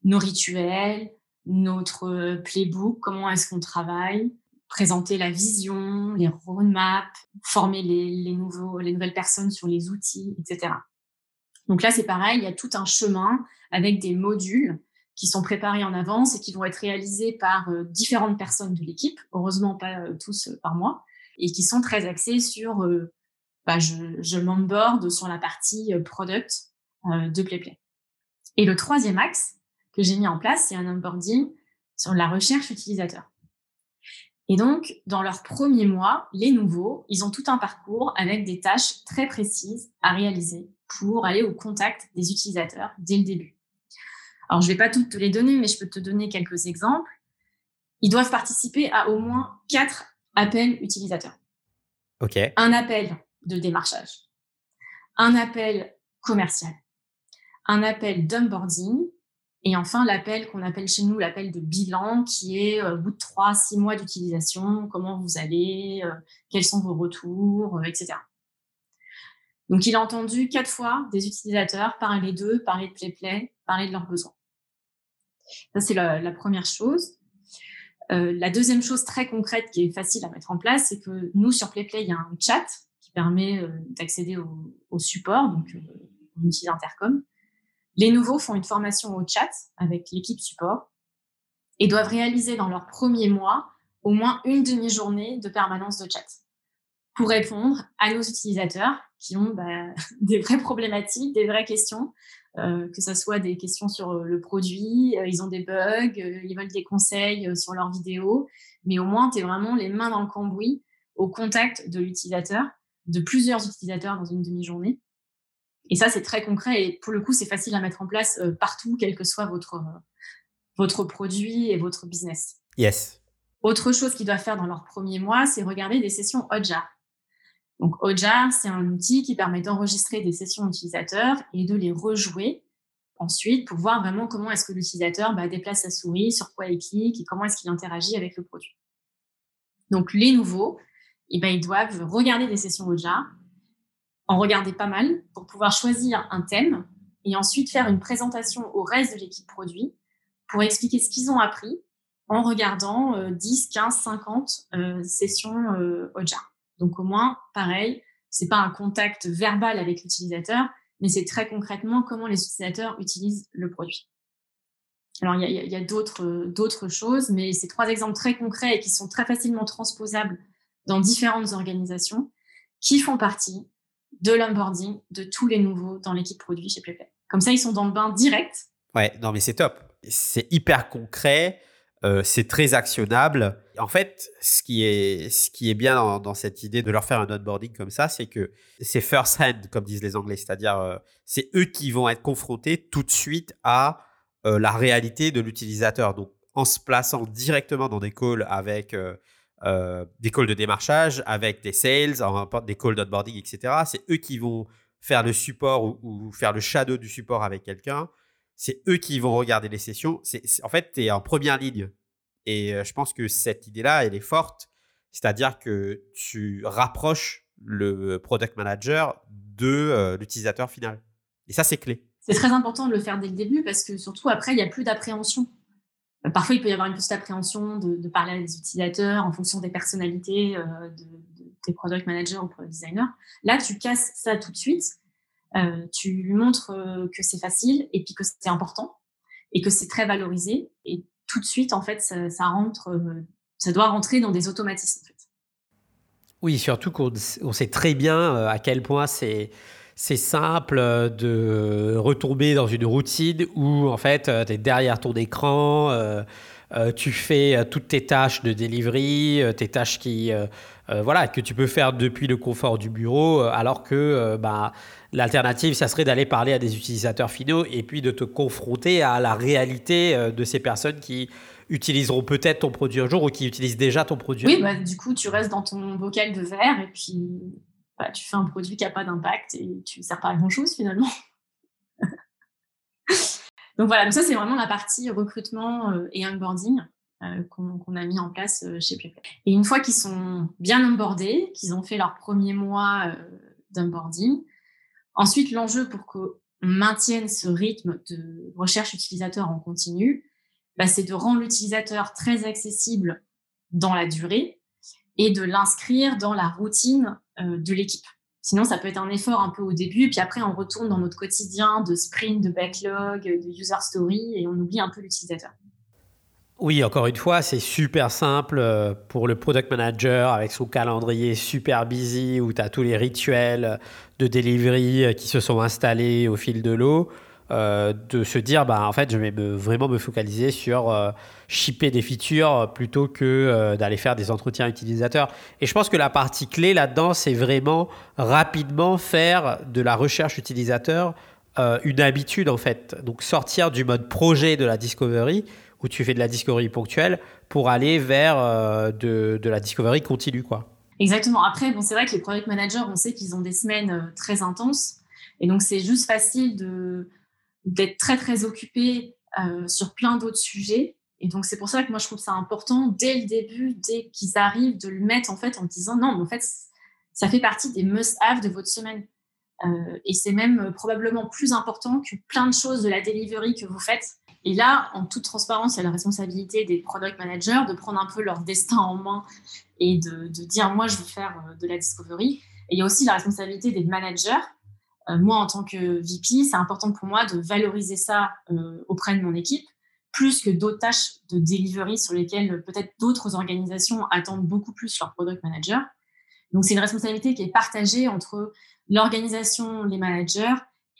Speaker 1: nos rituels, notre euh, playbook, comment est-ce qu'on travaille, présenter la vision, les roadmaps, former les, nouveaux, les nouvelles personnes sur les outils, etc. Donc là, c'est pareil, il y a tout un chemin avec des modules qui sont préparés en avance et qui vont être réalisés par euh, différentes personnes de l'équipe, heureusement pas euh, tous euh, par moi, et qui sont très axés sur, bah, je, je sur la partie product de PlayPlay. Et le troisième axe que j'ai mis en place, c'est un onboarding sur la recherche utilisateur. Et donc, dans leurs premiers mois, les nouveaux, ils ont tout un parcours avec des tâches très précises à réaliser pour aller au contact des utilisateurs dès le début. Alors, je ne vais pas toutes te les donner, mais je peux te donner quelques exemples. Ils doivent participer à au moins quatre appels utilisateurs.
Speaker 2: OK.
Speaker 1: Un appel de démarchage, un appel commercial, un appel d'onboarding et enfin l'appel qu'on appelle chez nous l'appel de bilan qui est euh, au bout de trois, six mois d'utilisation, comment vous allez, euh, quels sont vos retours, euh, etc. Donc il a entendu quatre fois des utilisateurs parler d'eux, parler de PlayPlay, parler de leurs besoins. Ça, c'est la, première chose. Euh, la deuxième chose très concrète qui est facile à mettre en place, c'est que nous, sur PlayPlay, il y a un chat qui permet euh, d'accéder au, support, donc euh, on utilise Intercom. Les nouveaux font une formation au chat avec l'équipe support et doivent réaliser dans leur premier mois au moins une demi-journée de permanence de chat pour répondre à nos utilisateurs qui ont bah, des vraies problématiques, des vraies questions, euh, que ce soit des questions sur euh, le produit, euh, ils ont des bugs, ils veulent des conseils sur leurs vidéos, mais au moins tu es vraiment les mains dans le cambouis au contact de l'utilisateur, de plusieurs utilisateurs dans une demi-journée. Et ça, c'est très concret et pour le coup, c'est facile à mettre en place partout, quel que soit votre, votre produit et votre business.
Speaker 2: Yes.
Speaker 1: Autre chose qu'ils doivent faire dans leur premier mois, c'est regarder des sessions Hotjar. Donc Ojar, c'est un outil qui permet d'enregistrer des sessions utilisateurs et de les rejouer ensuite pour voir vraiment comment est-ce que l'utilisateur bah, déplace sa souris, sur quoi il clique et comment est-ce qu'il interagit avec le produit. Donc les nouveaux, eh ben, ils doivent regarder des sessions Ojar, en regarder pas mal pour pouvoir choisir un thème et ensuite faire une présentation au reste de l'équipe produit pour expliquer ce qu'ils ont appris en regardant 10, 15, 50 sessions euh, Ojar. Donc au moins, pareil, c'est pas un contact verbal avec l'utilisateur, mais c'est très concrètement comment les utilisateurs utilisent le produit. Alors il y a, d'autres choses, mais c'est trois exemples très concrets et qui sont très facilement transposables dans différentes organisations qui font partie de l'onboarding de tous les nouveaux dans l'équipe produit chez PlayPlay. Comme ça, ils sont dans le bain direct.
Speaker 2: Ouais, non mais c'est top. c'est hyper concret, c'est très actionnable. En fait, ce qui est, ce qui est bien dans, cette idée de leur faire un onboarding comme ça, c'est que c'est first hand, comme disent les Anglais, c'est-à-dire c'est eux qui vont être confrontés tout de suite à la réalité de l'utilisateur. Donc, en se plaçant directement dans des calls avec euh, des calls de démarchage avec des sales, des calls d'onboarding, etc. C'est eux qui vont faire le support ou, faire le shadow du support avec quelqu'un. C'est eux qui vont regarder les sessions. En fait, tu es en première ligne. Et euh, je pense que cette idée-là, elle est forte. C'est-à-dire que tu rapproches le product manager de euh, l'utilisateur final. Et ça, c'est clé.
Speaker 1: C'est très important de le faire dès le début parce que surtout après, il n'y a plus d'appréhension. Parfois, il peut y avoir une petite appréhension de, parler à des utilisateurs en fonction des personnalités euh, de, tes product managers ou product designers. Là, tu casses ça tout de suite. Euh, tu lui montres euh, que c'est facile et puis que c'est important et que c'est très valorisé. Et tout de suite, en fait, ça, rentre, ça doit rentrer dans des automatismes.
Speaker 2: Oui, surtout qu'on sait très bien à quel point c'est simple de retomber dans une routine où en fait euh, tu es derrière ton écran, euh, euh, tu fais toutes tes tâches de delivery, tes tâches qui voilà que tu peux faire depuis le confort du bureau, alors que bah, l'alternative ça serait d'aller parler à des utilisateurs finaux et puis de te confronter à la réalité de ces personnes qui utiliseront peut-être ton produit un jour ou qui utilisent déjà ton produit.
Speaker 1: Oui, bah, du coup tu restes dans ton bocal de verre et puis bah, tu fais un produit qui n'a pas d'impact et tu ne sers pas à grand-chose finalement. donc voilà, donc ça c'est vraiment la partie recrutement euh, et onboarding euh, qu'on a mis en place euh, chez PlayPlay. Et une fois qu'ils sont bien onboardés, qu'ils ont fait leur premier mois d'onboarding, ensuite l'enjeu pour qu'on maintienne ce rythme de recherche utilisateur en continu, bah, c'est de rendre l'utilisateur très accessible dans la durée et de l'inscrire dans la routine euh, de l'équipe. Sinon, ça peut être un effort un peu au début, puis après, on retourne dans notre quotidien de sprint, de backlog, de user story, et on oublie un peu l'utilisateur.
Speaker 2: Oui, encore une fois, c'est super simple euh, pour le product manager avec son calendrier super busy où tu as tous les rituels de delivery euh, qui se sont installés au fil de l'eau. Euh, de se dire, bah, en fait, je vais vraiment me focaliser sur euh, shipper des features plutôt que d'aller faire des entretiens utilisateurs. Et je pense que la partie clé là-dedans, c'est vraiment rapidement faire de la recherche utilisateur une habitude, en fait. Donc, sortir du mode projet de la discovery, où tu fais de la discovery ponctuelle, pour aller vers de, de, la discovery continue, quoi.
Speaker 1: Exactement. Après, bon, c'est vrai que les product managers, on sait qu'ils ont des semaines très intenses. Et donc, c'est juste facile d'être très très occupé euh, sur plein d'autres sujets. Et donc c'est pour ça que moi je trouve ça important dès le début, dès qu'ils arrivent, de le mettre en fait en disant non, mais en fait ça fait partie des must-have de votre semaine. Euh, et c'est même euh, probablement plus important que plein de choses de la delivery que vous faites. Et là, en toute transparence, il y a la responsabilité des product managers de prendre un peu leur destin en main et de, dire moi je veux faire de la discovery. Et il y a aussi la responsabilité des managers euh, moi, en tant que VP, c'est important pour moi de valoriser ça euh, auprès de mon équipe, plus que d'autres tâches de delivery sur lesquelles euh, peut-être d'autres organisations attendent beaucoup plus leur product manager. Donc, c'est une responsabilité qui est partagée entre l'organisation, les managers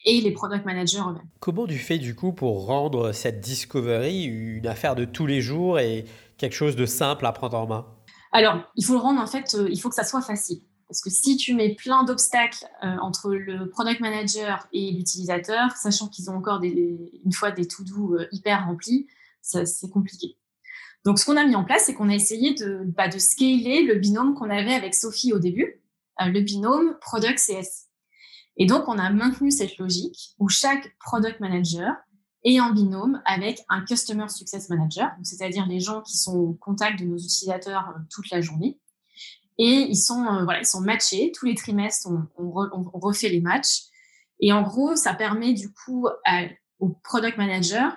Speaker 1: et les product managers eux-mêmes.
Speaker 2: Comment tu fais du coup pour rendre cette discovery une affaire de tous les jours et quelque chose de simple à prendre en main?
Speaker 1: Alors, il faut le rendre en fait, il faut que ça soit facile. Parce que si tu mets plein d'obstacles euh, entre le product manager et l'utilisateur, sachant qu'ils ont encore une fois des to-do euh, hyper remplis, c'est compliqué. Donc, ce qu'on a mis en place, c'est qu'on a essayé de, bah, de scaler le binôme qu'on avait avec Sophie au début, euh, le binôme product CS. Et donc, on a maintenu cette logique où chaque product manager est en binôme avec un customer success manager, c'est-à-dire les gens qui sont au contact de nos utilisateurs toute la journée. Et ils sont, euh, voilà, ils sont matchés. Tous les trimestres, on, refait les matchs. Et en gros, ça permet du coup au product manager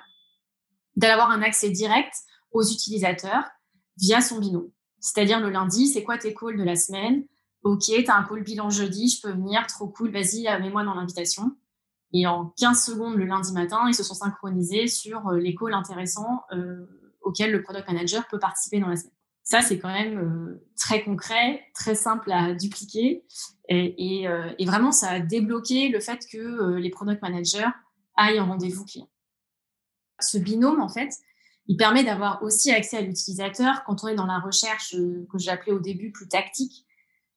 Speaker 1: d'avoir un accès direct aux utilisateurs via son binôme. C'est-à-dire le lundi, c'est quoi tes calls de la semaine? Ok, tu as un call bilan jeudi, je peux venir, trop cool, vas-y, euh, mets-moi dans l'invitation. Et en 15 secondes le lundi matin, ils se sont synchronisés sur euh, les calls intéressants auxquels le product manager peut participer dans la semaine. Ça, c'est quand même euh, très concret, très simple à dupliquer. Et, euh, vraiment, ça a débloqué le fait que euh, les product managers aillent en rendez-vous client. Ce binôme, en fait, il permet d'avoir aussi accès à l'utilisateur quand on est dans la recherche euh, que j'appelais au début plus tactique.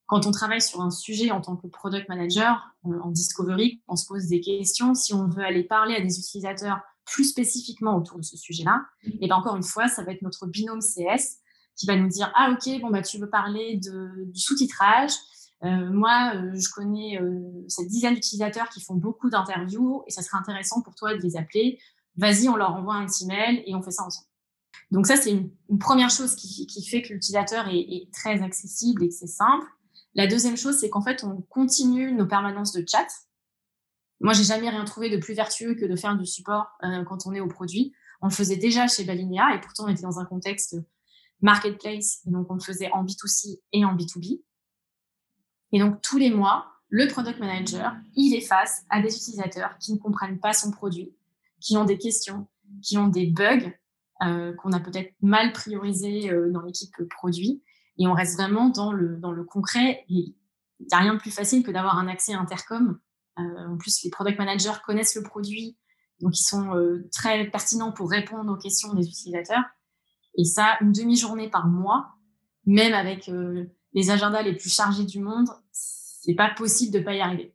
Speaker 1: Quand on travaille sur un sujet en tant que product manager euh, en discovery, on se pose des questions. Si on veut aller parler à des utilisateurs plus spécifiquement autour de ce sujet-là, et bien encore une fois, ça va être notre binôme CS qui va nous dire ah ok bon bah tu veux parler de, du sous-titrage. Euh, moi, je connais cette dizaine d'utilisateurs qui font beaucoup d'interviews et ça serait intéressant pour toi de les appeler vas-y, on leur envoie un petit mail et on fait ça ensemble. Donc ça, c'est une, première chose qui, fait que l'utilisateur est, très accessible et que c'est simple. La deuxième chose, c'est qu'en fait, on continue nos permanences de chat. Moi, j'ai jamais rien trouvé de plus vertueux que de faire du support euh, quand on est au produit. On le faisait déjà chez Balinea et pourtant on était dans un contexte marketplace, et donc on le faisait en B2C et en B2B. Et donc tous les mois, le product manager, il est face à des utilisateurs qui ne comprennent pas son produit, qui ont des questions, qui ont des bugs euh, qu'on a peut-être mal priorisés euh, dans l'équipe produit. Et on reste vraiment dans le, dans le concret. il n'y a rien de plus facile que d'avoir un accès intercom. Euh, en plus, les product managers connaissent le produit, donc ils sont très pertinents pour répondre aux questions des utilisateurs. Et ça, une demi-journée par mois, même avec les agendas les plus chargés du monde, c'est pas possible de pas y arriver.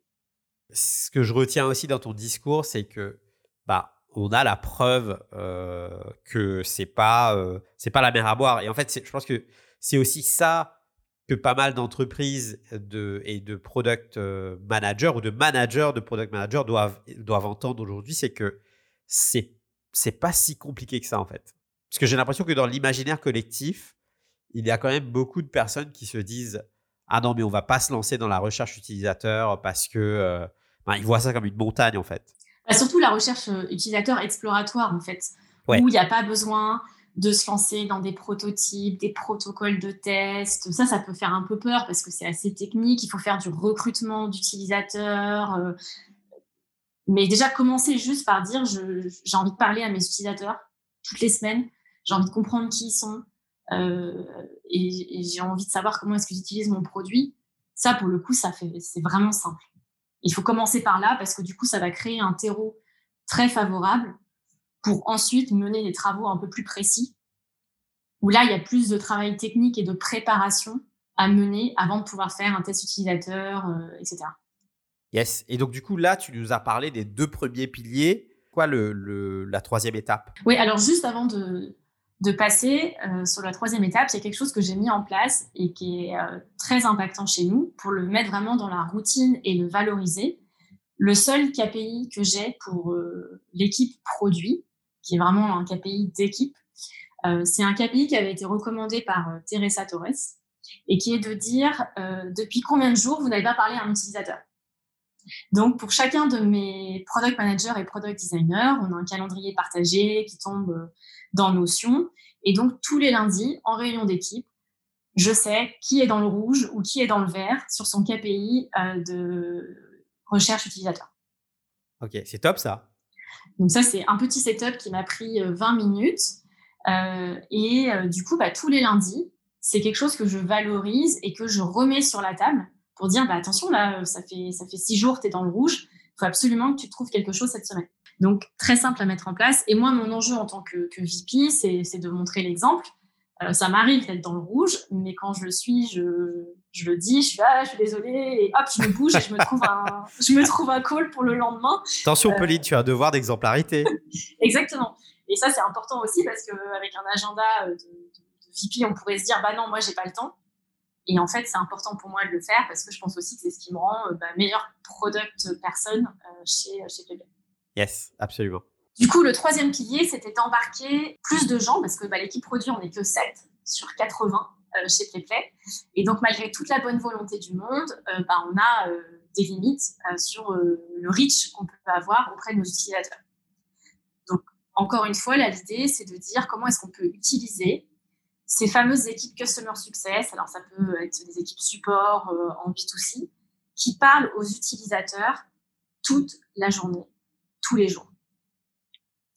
Speaker 2: Ce que je retiens aussi dans ton discours, c'est que bah, on a la preuve euh, que c'est pas euh, pas la mer à boire. Et en fait, je pense que c'est aussi ça que pas mal d'entreprises de, et de product euh, managers ou de managers de product managers doivent, doivent entendre aujourd'hui, c'est que c'est c'est pas si compliqué que ça en fait. Parce que j'ai l'impression que dans l'imaginaire collectif, il y a quand même beaucoup de personnes qui se disent ah non mais on va pas se lancer dans la recherche utilisateur parce que ben, ils voient ça comme une montagne en fait.
Speaker 1: Bah, surtout la recherche euh, utilisateur exploratoire, en fait, où il n'y a pas besoin de se lancer dans des prototypes, des protocoles de test. Ça, ça peut faire un peu peur parce que c'est assez technique. Il faut faire du recrutement d'utilisateurs. Euh. Mais déjà, commencer juste par dire j'ai envie de parler à mes utilisateurs toutes les semaines. J'ai envie de comprendre qui ils sont. Euh, et, j'ai envie de savoir comment est-ce qu'ils utilisent mon produit. Ça, pour le coup, ça fait, c'est vraiment simple. Il faut commencer par là parce que du coup, ça va créer un terreau très favorable pour ensuite mener des travaux un peu plus précis, où là, il y a plus de travail technique et de préparation à mener avant de pouvoir faire un test utilisateur, euh, etc.
Speaker 2: Yes. Et donc, du coup, là, tu nous as parlé des deux premiers piliers. Quoi le, la troisième étape?
Speaker 1: Oui, alors juste avant de, de passer euh, sur la troisième étape, il y a quelque chose que j'ai mis en place et qui est euh, très impactant chez nous pour le mettre vraiment dans la routine et le valoriser. Le seul KPI que j'ai pour euh, l'équipe produit, qui est vraiment un KPI d'équipe, c'est un KPI qui avait été recommandé par Teresa Torres et qui est de dire depuis combien de jours vous n'avez pas parlé à un utilisateur? Donc, pour chacun de mes product managers et product designers, on a un calendrier partagé qui tombe dans Notion. Et donc, tous les lundis, en réunion d'équipe, je sais qui est dans le rouge ou qui est dans le vert sur son KPI euh, de recherche utilisateur.
Speaker 2: Ok, c'est top ça.
Speaker 1: Donc ça, c'est un petit setup qui m'a pris 20 euh, minutes. Euh, et du coup, bah, tous les lundis, c'est quelque chose que je valorise et que je remets sur la table pour dire, bah, attention, là, ça fait, ça fait six jours, tu es dans le rouge, il faut absolument que tu trouves quelque chose cette semaine. Donc, très simple à mettre en place. Et moi, mon enjeu en tant que, que VP, c'est de montrer l'exemple. Euh, ça m'arrive d'être dans le rouge, mais quand je le suis, je, je le dis, je suis là, je suis désolée, et hop, je me bouge et je me trouve un, je me trouve un call pour le lendemain.
Speaker 2: Attention, euh, Pauline, tu as un devoir d'exemplarité.
Speaker 1: Exactement. Et ça, c'est important aussi parce qu'avec un agenda de, de, de, VP, on pourrait se dire, bah non, moi, j'ai pas le temps. Et en fait, c'est important pour moi de le faire parce que je pense aussi que c'est ce qui me rend euh, bah, meilleure product personne chez, chez
Speaker 2: Yes, absolument.
Speaker 1: Du coup, le troisième pilier, c'était d'embarquer plus de gens, parce que bah, l'équipe produit, on n'est que 7 sur 80 euh, chez PlayPlay. Et donc, malgré toute la bonne volonté du monde, euh, bah, on a euh, des limites sur le reach qu'on peut avoir auprès de nos utilisateurs. Donc, encore une fois, l'idée, c'est de dire comment est-ce qu'on peut utiliser ces fameuses équipes Customer Success, alors ça peut être des équipes support en B2C, qui parlent aux utilisateurs toute la journée tous les jours.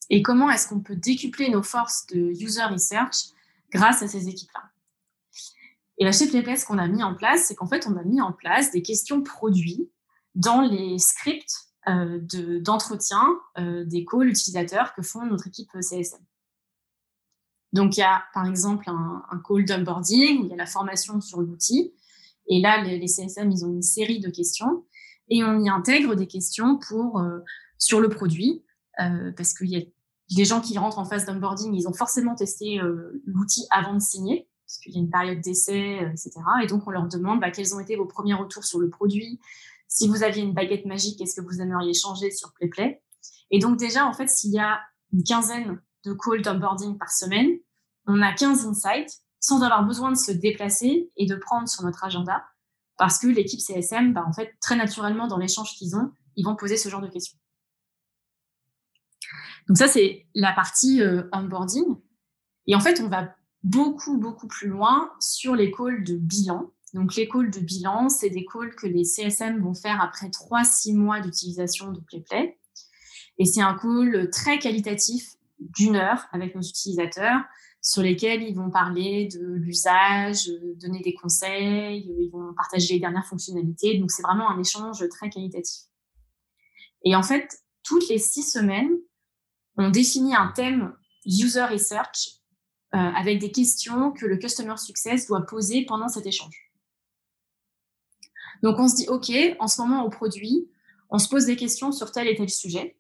Speaker 1: Et comment est-ce qu'on peut décupler nos forces de user research grâce à ces équipes-là? Et la chez Playplay, ce qu'on a mis en place, c'est qu'en fait, on a mis en place des questions produits dans les scripts d'entretien des calls utilisateurs que font notre équipe CSM. Donc, il y a par exemple un, call d'onboarding, il y a la formation sur l'outil. Et là, les, CSM, ils ont une série de questions et on y intègre des questions pour, euh, sur le produit, euh, parce qu'il y a des gens qui rentrent en phase d'onboarding, ils ont forcément testé euh, l'outil avant de signer, parce qu'il y a une période d'essai, etc. Et donc, on leur demande bah, quels ont été vos premiers retours sur le produit? Si vous aviez une baguette magique, est-ce que vous aimeriez changer sur PlayPlay? Et donc, déjà, en fait, s'il y a une quinzaine de calls d'onboarding par semaine, on a 15 insights sans avoir besoin de se déplacer et de prendre sur notre agenda parce que l'équipe CSM, bah, en fait, très naturellement, dans l'échange qu'ils ont, ils vont poser ce genre de questions. Donc ça, c'est la partie euh, onboarding. Et en fait, on va beaucoup, beaucoup plus loin sur les calls de bilan. Donc les calls de bilan, c'est des calls que les CSM vont faire après 3-6 mois d'utilisation de PlayPlay. Et c'est un call très qualitatif d'une heure avec nos utilisateurs sur lesquels ils vont parler de l'usage, donner des conseils, ils vont partager les dernières fonctionnalités. Donc, c'est vraiment un échange très qualitatif. Et en fait, toutes les six semaines, on définit un thème user research euh, avec des questions que le customer success doit poser pendant cet échange. Donc, on se dit, OK, en ce moment au produit, on se pose des questions sur tel et tel sujet.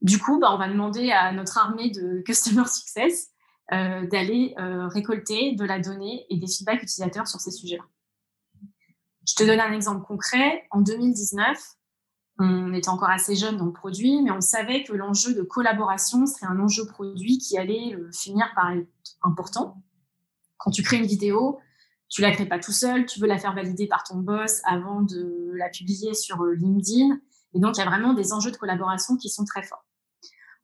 Speaker 1: Du coup, bah, on va demander à notre armée de customer success euh, d'aller euh, récolter de la donnée et des feedbacks utilisateurs sur ces sujets-là. Je te donne un exemple concret. En 2019, on était encore assez jeune dans le produit, mais on savait que l'enjeu de collaboration serait un enjeu produit qui allait euh, finir par être important. Quand tu crées une vidéo, tu la crées pas tout seul, tu veux la faire valider par ton boss avant de la publier sur LinkedIn. Et donc, il y a vraiment des enjeux de collaboration qui sont très forts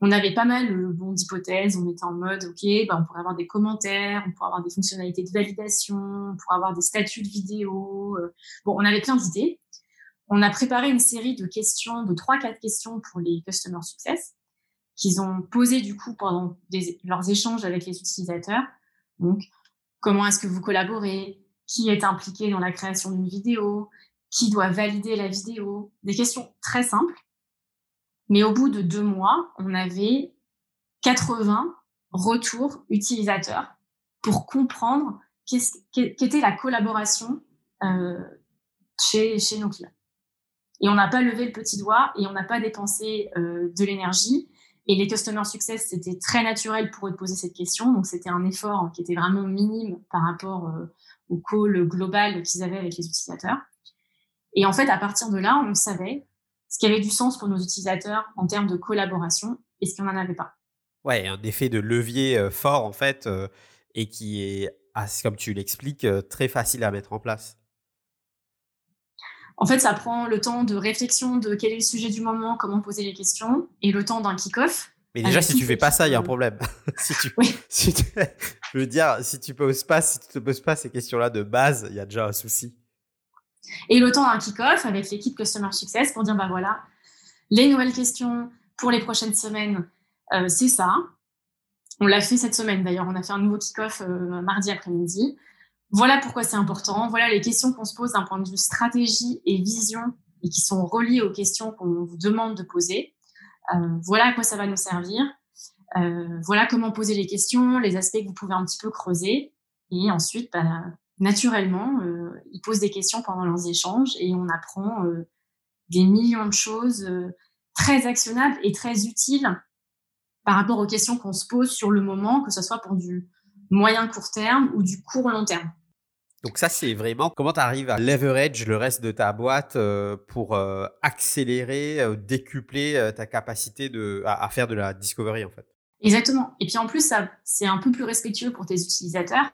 Speaker 1: on avait pas mal euh, bon, d'hypothèses. On était en mode, OK, bah, on pourrait avoir des commentaires, on pourrait avoir des fonctionnalités de validation, on pourrait avoir des statuts de vidéo. Euh. Bon, on avait plein d'idées. On a préparé une série de questions, de trois, quatre questions pour les Customer Success qu'ils ont posées du coup pendant leurs échanges avec les utilisateurs. Donc, comment est-ce que vous collaborez? Qui est impliqué dans la création d'une vidéo? Qui doit valider la vidéo? Des questions très simples mais au bout de deux mois, on avait 80 retours utilisateurs pour comprendre qu'était la collaboration euh, chez, chez nos clients. Et on n'a pas levé le petit doigt et on n'a pas dépensé euh, de l'énergie. Et les Customer Success, c'était très naturel pour eux de poser cette question. Donc, c'était un effort qui était vraiment minime par rapport euh, au call global qu'ils avaient avec les utilisateurs. Et en fait, à partir de là, on savait ce qui avait du sens pour nos utilisateurs en termes de collaboration et ce qui n'en avait pas.
Speaker 2: Ouais, un effet de levier euh, fort en fait et qui est, comme tu l'expliques, très facile à mettre en place.
Speaker 1: En fait, ça prend le temps de réflexion de quel est le sujet du moment, comment poser les questions et le temps d'un kick-off.
Speaker 2: Mais déjà, si tu fais pas ça, il y a un problème. si tu, oui. je veux dire, si tu poses pas, si tu te poses pas ces questions-là de base, il y a déjà un souci.
Speaker 1: Et le temps d'un kick-off avec l'équipe Customer Success pour dire, bah voilà, les nouvelles questions pour les prochaines semaines, euh, c'est ça. On l'a fait cette semaine d'ailleurs, on a fait un nouveau kick-off euh, mardi après-midi. Voilà pourquoi c'est important, voilà les questions qu'on se pose d'un point de vue stratégie et vision et qui sont reliées aux questions qu'on vous demande de poser. Euh, voilà à quoi ça va nous servir. voilà comment poser les questions, les aspects que vous pouvez un petit peu creuser. Et ensuite, bah, naturellement, euh, ils posent des questions pendant leurs échanges et on apprend euh, des millions de choses euh, très actionnables et très utiles par rapport aux questions qu'on se pose sur le moment, que ce soit pour du moyen court terme ou du court long terme.
Speaker 2: Donc ça, c'est vraiment comment tu arrives à leverage le reste de ta boîte pour accélérer, décupler ta capacité de, à, faire de la discovery en fait.
Speaker 1: Exactement. Et puis en plus, c'est un peu plus respectueux pour tes utilisateurs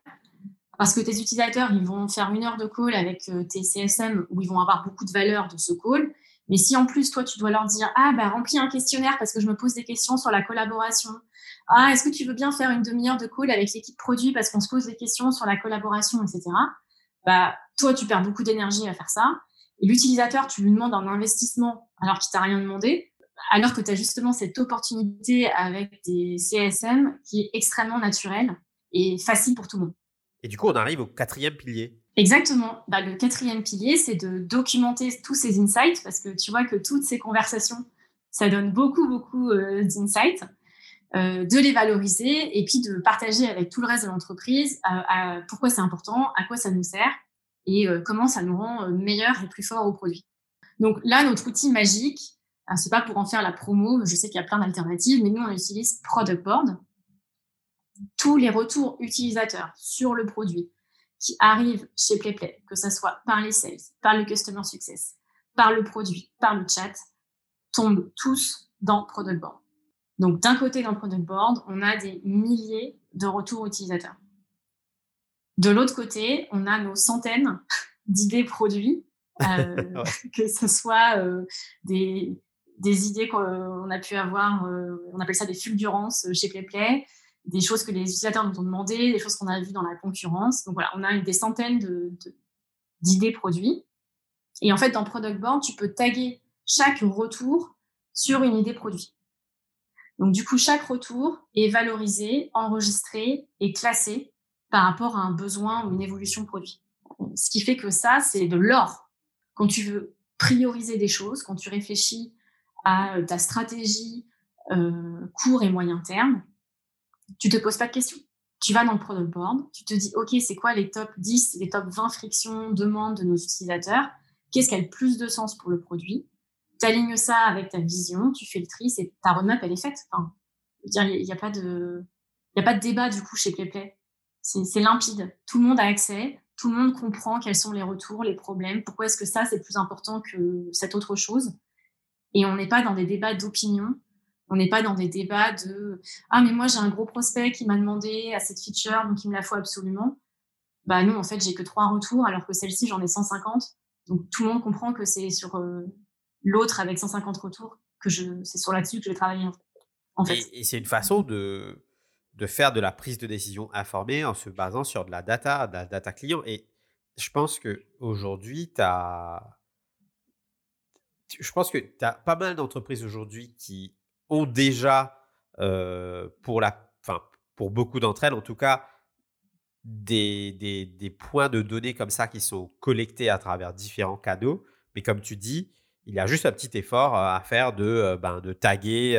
Speaker 1: parce que tes utilisateurs, ils vont faire une heure de call avec euh, tes CSM où ils vont avoir beaucoup de valeur de ce call. Mais si en plus, toi, tu dois leur dire Ah, bah, remplis un questionnaire parce que je me pose des questions sur la collaboration. Ah, est-ce que tu veux bien faire une demi-heure de call avec l'équipe produit parce qu'on se pose des questions sur la collaboration, etc. Bah, toi, tu perds beaucoup d'énergie à faire ça. Et l'utilisateur, tu lui demandes un investissement alors qu'il t'a rien demandé, alors que tu as justement cette opportunité avec des CSM qui est extrêmement naturelle et facile pour tout le monde.
Speaker 2: Et du coup, on arrive au quatrième pilier.
Speaker 1: Exactement. Bah, le quatrième pilier, c'est de documenter tous ces insights parce que tu vois que toutes ces conversations, ça donne beaucoup, beaucoup euh, d'insights, euh, de les valoriser et puis de partager avec tout le reste de l'entreprise euh, pourquoi c'est important, à quoi ça nous sert et comment ça nous rend meilleurs et plus forts au produit. Donc là, notre outil magique, c'est pas pour en faire la promo, je sais qu'il y a plein d'alternatives, mais nous, on utilise Product Board. Tous les retours utilisateurs sur le produit, qui arrivent chez PlayPlay, que ce soit par les sales, par le customer success, par le produit, par le chat, tombent tous dans Product Board. Donc, d'un côté, dans Product Board, on a des milliers de retours utilisateurs. De l'autre côté, on a nos centaines d'idées produits, euh, que ce soit euh, des, des, idées qu'on a pu avoir, euh, on appelle ça des fulgurances chez PlayPlay, des choses que les utilisateurs nous ont demandé, des choses qu'on a vues dans la concurrence. Donc voilà, on a des centaines d'idées de, produits. Et en fait, dans Product Board, tu peux taguer chaque retour sur une idée produit. Donc du coup, chaque retour est valorisé, enregistré et classé par rapport à un besoin ou une évolution produit. Ce qui fait que ça, c'est de l'or. Quand tu veux prioriser des choses, quand tu réfléchis à ta stratégie euh, court et moyen terme, tu te poses pas de questions. Tu vas dans le product board, tu te dis, OK, c'est quoi les top 10, les top 20 frictions, demandes de nos utilisateurs? Qu'est-ce qui a le plus de sens pour le produit? Tu alignes ça avec ta vision, tu fais le tri, c'est, ta roadmap, elle est faite. Il n'y a, pas de, a pas de débat du coup chez PlayPlay. C'est limpide. Tout le monde a accès, tout le monde comprend quels sont les retours, les problèmes, pourquoi est-ce que ça, c'est plus important que cette autre chose? Et on n'est pas dans des débats d'opinion on n'est pas dans des débats de ah mais moi j'ai un gros prospect qui m'a demandé à cette feature donc il me la faut absolument. Bah non en fait j'ai que trois retours alors que celle-ci j'en ai 150. Donc tout le monde comprend que c'est sur euh, l'autre avec 150 retours que je c'est sur là-dessus que je vais travailler en fait.
Speaker 2: Et, c'est une façon de de faire de la prise de décision informée en se basant sur de la data, de la data client et je pense que aujourd'hui tu as je pense que tu as pas mal d'entreprises aujourd'hui qui ont déjà, euh, pour, la, pour beaucoup d'entre elles en tout cas, des, des, des, points de données comme ça qui sont collectés à travers différents canaux. Mais comme tu dis, il y a juste un petit effort euh, à faire de, euh, ben, de, taguer,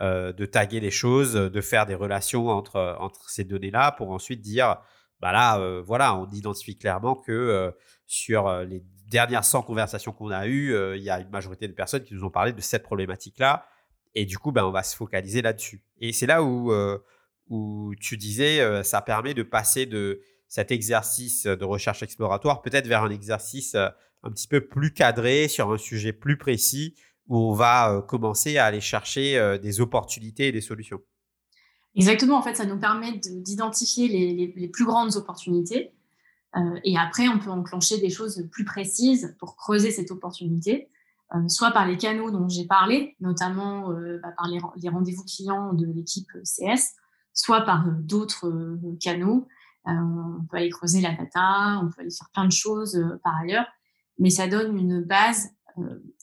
Speaker 2: de taguer les choses, de faire des relations entre, entre ces données-là pour ensuite dire, bah là, voilà, on identifie clairement que sur les dernières 100 conversations qu'on a eues, il y a une majorité de personnes qui nous ont parlé de cette problématique-là. Et du coup, ben, on va se focaliser là-dessus. Et c'est là où, euh, où tu disais, euh, ça permet de passer de cet exercice de recherche exploratoire peut-être vers un exercice euh, un petit peu plus cadré sur un sujet plus précis où on va commencer à aller chercher des opportunités et des solutions.
Speaker 1: Exactement, en fait, ça nous permet d'identifier les, les, plus grandes opportunités. et après, on peut enclencher des choses plus précises pour creuser cette opportunité. Euh, soit par les canaux dont j'ai parlé, notamment euh, bah, par les, rendez-vous clients de l'équipe CS, soit par euh, d'autres canaux. on peut aller creuser la data, on peut aller faire plein de choses par ailleurs, mais ça donne une base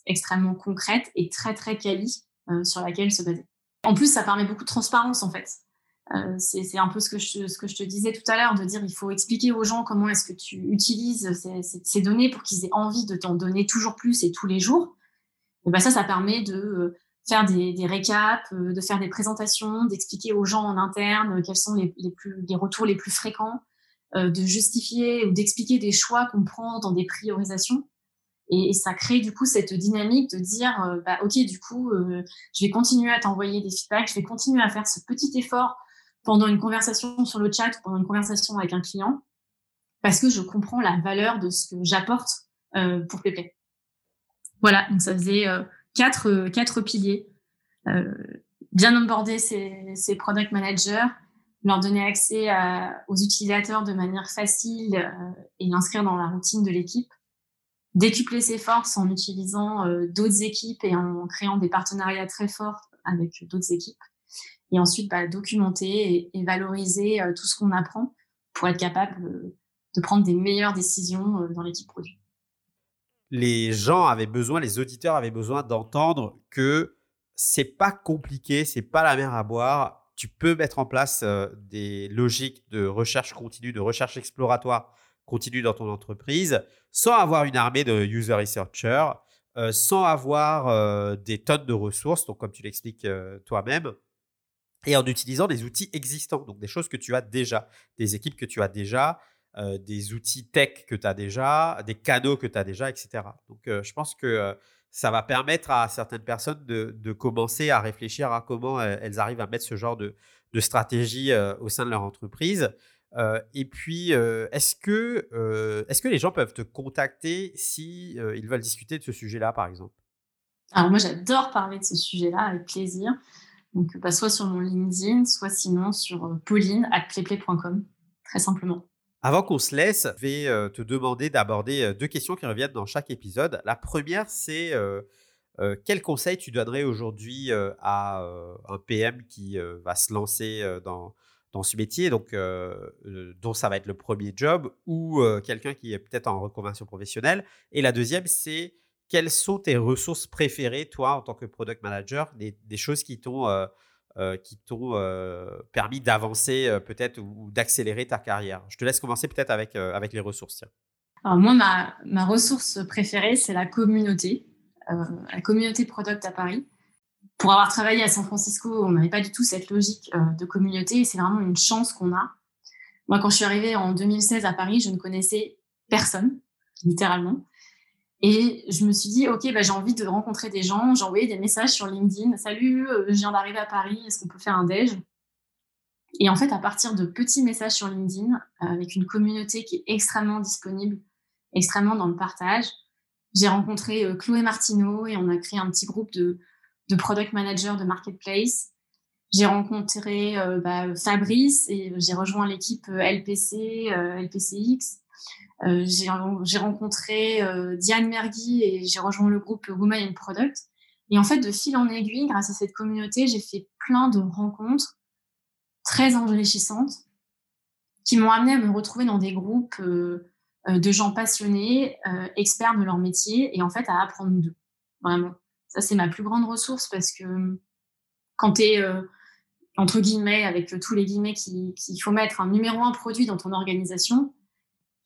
Speaker 1: extrêmement concrète et très très quali sur laquelle se baser. En plus, ça permet beaucoup de transparence en fait. c'est un peu ce que, je, te disais tout à l'heure, de dire il faut expliquer aux gens comment est-ce que tu utilises ces, données pour qu'ils aient envie de t'en donner toujours plus et tous les jours. Et ben ça, ça permet de euh, faire des, récaps, euh, de faire des présentations, d'expliquer aux gens en interne euh, quels sont les, plus, les retours les plus fréquents, de justifier ou d'expliquer des choix qu'on prend dans des priorisations. Et, ça crée du coup cette dynamique de dire, bah, ok, du coup, je vais continuer à t'envoyer des feedbacks, je vais continuer à faire ce petit effort pendant une conversation sur le chat pendant une conversation avec un client, parce que je comprends la valeur de ce que j'apporte pour Pépé. Voilà, donc ça faisait euh, quatre, euh, quatre piliers. Euh, bien onboarder ses, product managers, leur donner accès aux utilisateurs de manière facile et l'inscrire dans la routine de l'équipe. Décupler ses forces en utilisant d'autres équipes et en créant des partenariats très forts avec d'autres équipes. Et ensuite, bah, documenter et, valoriser tout ce qu'on apprend pour être capable de prendre des meilleures décisions dans l'équipe produit
Speaker 2: les gens avaient besoin, les auditeurs avaient besoin d'entendre que c'est pas compliqué, c'est pas la mer à boire. Tu peux mettre en place des logiques de recherche continue, de recherche exploratoire continue dans ton entreprise sans avoir une armée de user researchers, sans avoir des tonnes de ressources, donc comme tu l'expliques toi-même, et en utilisant des outils existants, donc des choses que tu as déjà, des équipes que tu as déjà, des outils tech que tu as déjà, des canaux que tu as déjà, etc. Donc je pense que ça va permettre à certaines personnes de, commencer à réfléchir à comment elles arrivent à mettre ce genre de, stratégie au sein de leur entreprise. et puis, est-ce que, que les gens peuvent te contacter si ils veulent discuter de ce sujet-là, par exemple?
Speaker 1: Alors moi, j'adore parler de ce sujet-là avec plaisir. Donc, bah, soit sur mon LinkedIn, soit sinon sur euh, pauline très simplement.
Speaker 2: Avant qu'on se laisse, je vais euh, te demander d'aborder euh, deux questions qui reviennent dans chaque épisode. La première, c'est quel conseil tu donnerais aujourd'hui à un PM qui va se lancer dans, dans ce métier, donc, dont ça va être le premier job, ou quelqu'un qui est peut-être en reconversion professionnelle? Et la deuxième, c'est quelles sont tes ressources préférées, toi, en tant que product manager, des, choses qui t'ont euh, euh, euh, permis d'avancer peut-être ou, d'accélérer ta carrière? Je te laisse commencer peut-être avec, avec les ressources.
Speaker 1: Alors moi, ma, ma, ressource préférée, c'est la communauté, la communauté product à Paris. Pour avoir travaillé à San Francisco, on n'avait pas du tout cette logique de communauté et c'est vraiment une chance qu'on a. Moi, quand je suis arrivée en 2016 à Paris, je ne connaissais personne, littéralement. Et je me suis dit, OK, bah, j'ai envie de rencontrer des gens. J'ai envoyé des messages sur LinkedIn. Salut, euh, je viens d'arriver à Paris. Est-ce qu'on peut faire un déj? Et en fait, à partir de petits messages sur LinkedIn, euh, avec une communauté qui est extrêmement disponible, extrêmement dans le partage, j'ai rencontré euh, Chloé Martineau et on a créé un petit groupe de, product managers de marketplace. J'ai rencontré bah, Fabrice et j'ai rejoint l'équipe LPC, LPCX. Euh, j'ai rencontré euh, Diane Mergui et j'ai rejoint le groupe Women in Product. Et en fait, de fil en aiguille, grâce à cette communauté, j'ai fait plein de rencontres très enrichissantes qui m'ont amené à me retrouver dans des groupes euh, de gens passionnés, experts de leur métier et en fait à apprendre d'eux. Vraiment. Ça, c'est ma plus grande ressource parce que quand tu es, entre guillemets, avec tous les guillemets qu'il faut mettre, un numéro un produit dans ton organisation,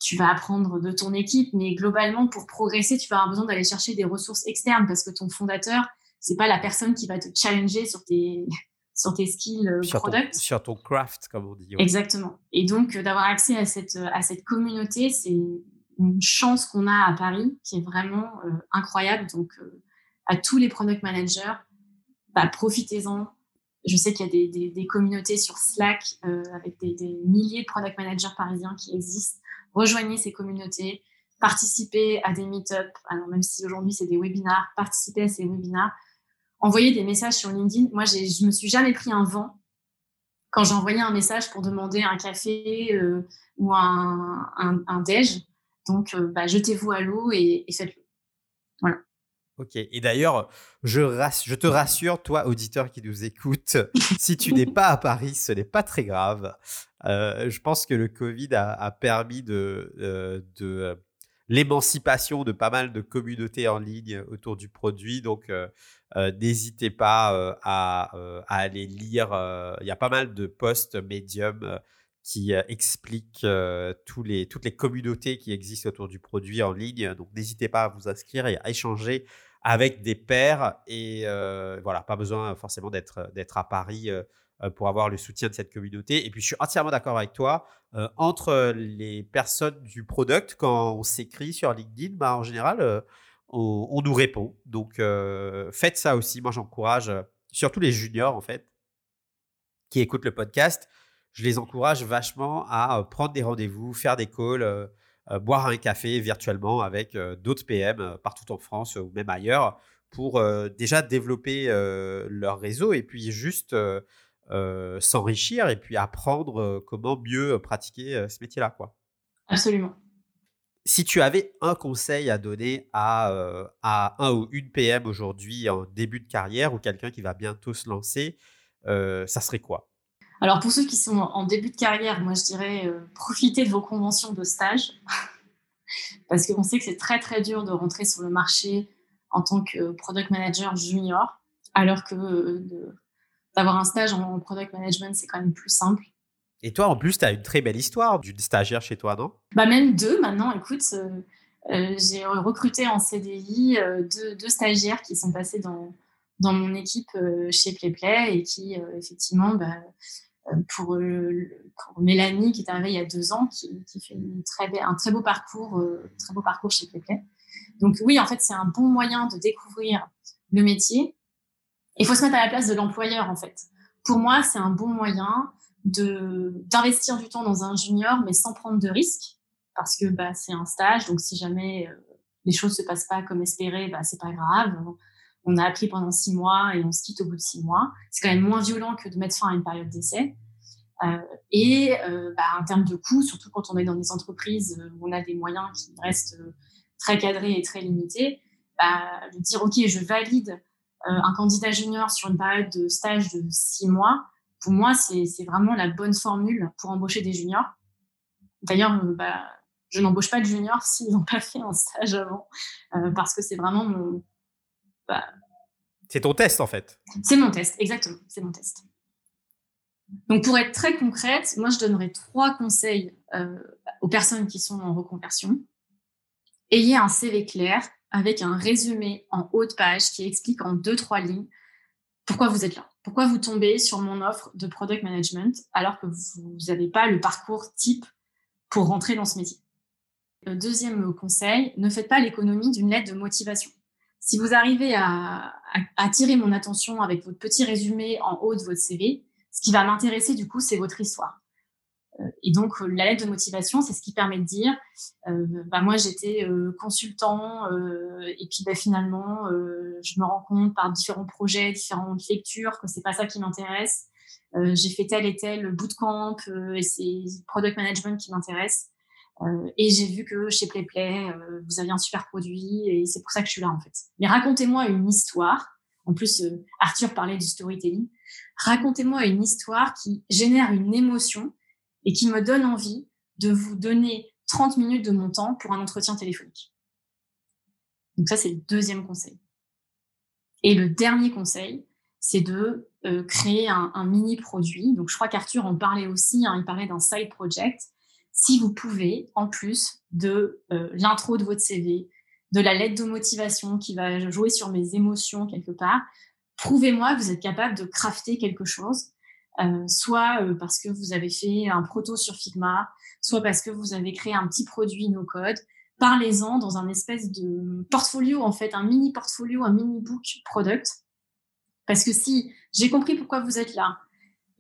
Speaker 1: tu vas apprendre de ton équipe, mais globalement, pour progresser, tu vas avoir besoin d'aller chercher des ressources externes parce que ton fondateur, c'est pas la personne qui va te challenger sur tes, sur tes skills euh,
Speaker 2: sur
Speaker 1: product.
Speaker 2: Ton, sur ton craft, comme on dit.
Speaker 1: Exactement. Et donc, euh, d'avoir accès à cette, euh, à cette communauté, c'est une chance qu'on a à Paris qui est vraiment incroyable. Donc, à tous les product managers, bah, profitez-en. Je sais qu'il y a des, des, des, communautés sur Slack avec des, des milliers de product managers parisiens qui existent rejoignez ces communautés, participez à des meet-up, alors même si aujourd'hui c'est des webinars, participez à ces webinars, envoyez des messages sur LinkedIn. Moi, je me suis jamais pris un vent quand envoyé un message pour demander un café euh, ou un, un, déj. Donc, euh, bah, jetez-vous à l'eau et, faites-le. Voilà.
Speaker 2: Ok. Et d'ailleurs, je, te rassure, toi, auditeur qui nous écoute, si tu n'es pas à Paris, ce n'est pas très grave. Euh, je pense que le Covid a, permis de, euh, euh, l'émancipation de pas mal de communautés en ligne autour du produit. Donc, n'hésitez pas à, aller lire. Il y a pas mal de posts médiums qui les, toutes les communautés qui existent autour du produit en ligne. Donc, n'hésitez pas à vous inscrire et à échanger avec des pairs. Et voilà, pas besoin forcément d'être à Paris euh, pour avoir le soutien de cette communauté. Et puis, je suis entièrement d'accord avec toi. Euh, entre les personnes du product, quand on s'écrit sur LinkedIn, bah, en général, euh, on, nous répond. Donc, faites ça aussi. Moi, j'encourage surtout les juniors, en fait, qui écoutent le podcast. Je les encourage vachement à prendre des rendez-vous, faire des calls, boire un café virtuellement avec d'autres PM partout en France ou même ailleurs pour déjà développer leur réseau et puis juste euh, s'enrichir et puis apprendre euh, comment mieux pratiquer euh, ce métier-là. quoi.
Speaker 1: Absolument.
Speaker 2: Si tu avais un conseil à donner à, à un ou une PM aujourd'hui en début de carrière ou quelqu'un qui va bientôt se lancer, ça serait quoi?
Speaker 1: Alors pour ceux qui sont en début de carrière, moi je dirais profitez de vos conventions de stage parce qu'on sait que c'est très très dur de rentrer sur le marché en tant que product manager junior alors que de d'avoir un stage en product management, c'est quand même plus simple.
Speaker 2: Et toi, en plus, tu as une très belle histoire d'une stagiaire chez toi, non?
Speaker 1: Bah même deux maintenant. Écoute, j'ai recruté en CDI deux, stagiaires qui sont passés dans, dans mon équipe chez PlayPlay et qui, effectivement, bah, pour, pour, Mélanie qui est arrivée il y a deux ans, qui, fait un très beau parcours, très beau parcours chez PlayPlay. Donc oui, en fait, c'est un bon moyen de découvrir le métier. Il faut se mettre à la place de l'employeur, en fait. Pour moi, c'est un bon moyen de d'investir du temps dans un junior, mais sans prendre de risques, parce que bah, c'est un stage. Donc si jamais euh, les choses se passent pas comme espéré, bah, c'est pas grave. On a appris pendant six mois et on se quitte au bout de six mois. C'est quand même moins violent que de mettre fin à une période d'essai. Euh, et euh, bah, en termes de coûts, surtout quand on est dans des entreprises où on a des moyens qui restent très cadré et très limité, bah, de dire ok, je valide euh, un candidat junior sur une période de stage de six mois, pour moi, c'est vraiment la bonne formule pour embaucher des juniors. D'ailleurs, euh, bah, je n'embauche pas de juniors s'ils n'ont pas fait un stage avant, euh, parce que c'est vraiment mon.
Speaker 2: Bah, c'est ton test en fait.
Speaker 1: C'est mon test, exactement. C'est mon test. Donc pour être très concrète, moi je donnerais trois conseils aux personnes qui sont en reconversion ayez un CV clair avec un résumé en haut de page qui explique en deux, trois lignes pourquoi vous êtes là. Pourquoi vous tombez sur mon offre de product management alors que vous n'avez pas le parcours type pour rentrer dans ce métier. deuxième conseil, ne faites pas l'économie d'une lettre de motivation. Si vous arrivez à, attirer mon attention avec votre petit résumé en haut de votre CV, ce qui va m'intéresser du coup, c'est votre histoire. Euh, et donc, euh, la lettre de motivation, c'est ce qui permet de dire, euh, bah, moi, j'étais consultant, et puis bah, finalement, je me rends compte par différents projets, différentes lectures, que c'est pas ça qui m'intéresse. j'ai fait tel et tel bootcamp, et c'est product management qui m'intéresse. Et j'ai vu que chez PlayPlay, vous aviez un super produit, et c'est pour ça que je suis là, en fait. Mais racontez-moi une histoire. En plus, Arthur parlait du storytelling. Racontez-moi une histoire qui génère une émotion et qui me donne envie de vous donner 30 minutes de mon temps pour un entretien téléphonique. Donc ça, c'est le deuxième conseil. Et le dernier conseil, c'est de euh, créer un, mini produit. Donc je crois qu'Arthur en parlait aussi, hein, il parlait d'un side project. Si vous pouvez, en plus de euh, l'intro de votre CV, de la lettre de motivation qui va jouer sur mes émotions quelque part, prouvez-moi que vous êtes capable de crafter quelque chose euh, soit euh, parce que vous avez fait un proto sur Figma, soit parce que vous avez créé un petit produit no code. Parlez-en dans un espèce de portfolio, en fait, un mini portfolio, un mini book product. Parce que si j'ai compris pourquoi vous êtes là,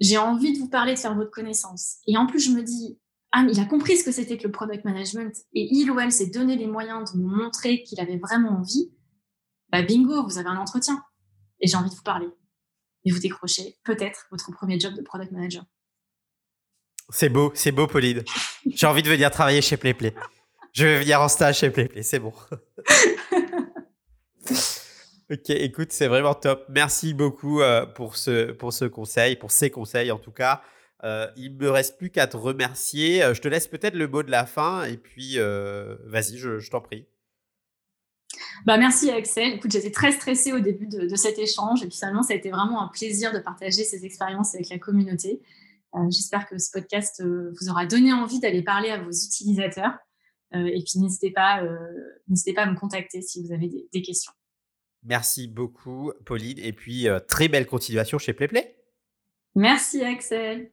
Speaker 1: j'ai envie de vous parler, de faire votre connaissance. Et en plus, je me dis, ah, il a compris ce que c'était que le product management et il ou elle s'est donné les moyens de me montrer qu'il avait vraiment envie. Bah, bingo, vous avez un entretien. Et j'ai envie de vous parler et vous décrochez peut-être votre premier job de product manager.
Speaker 2: C'est beau, c'est beau, Pauline. J'ai envie de venir travailler chez PlayPlay. Je vais venir en stage chez PlayPlay, c'est bon. ok, écoute, c'est vraiment top. Merci beaucoup euh, pour, ce, pour ce conseil, pour ces conseils en tout cas. Euh, il me reste plus qu'à te remercier. Euh, je te laisse peut-être le mot de la fin et puis euh, vas-y, je t'en prie.
Speaker 1: Bah, merci Axel. Écoute, j'étais très stressée au début de, cet échange et puis finalement, ça a été vraiment un plaisir de partager ces expériences avec la communauté. Euh, j'espère que ce podcast vous aura donné envie d'aller parler à vos utilisateurs. Et puis n'hésitez pas, n'hésitez pas à me contacter si vous avez des, des questions.
Speaker 2: Merci beaucoup, Pauline. Et puis, très belle continuation chez PlayPlay.
Speaker 1: Merci, Axel.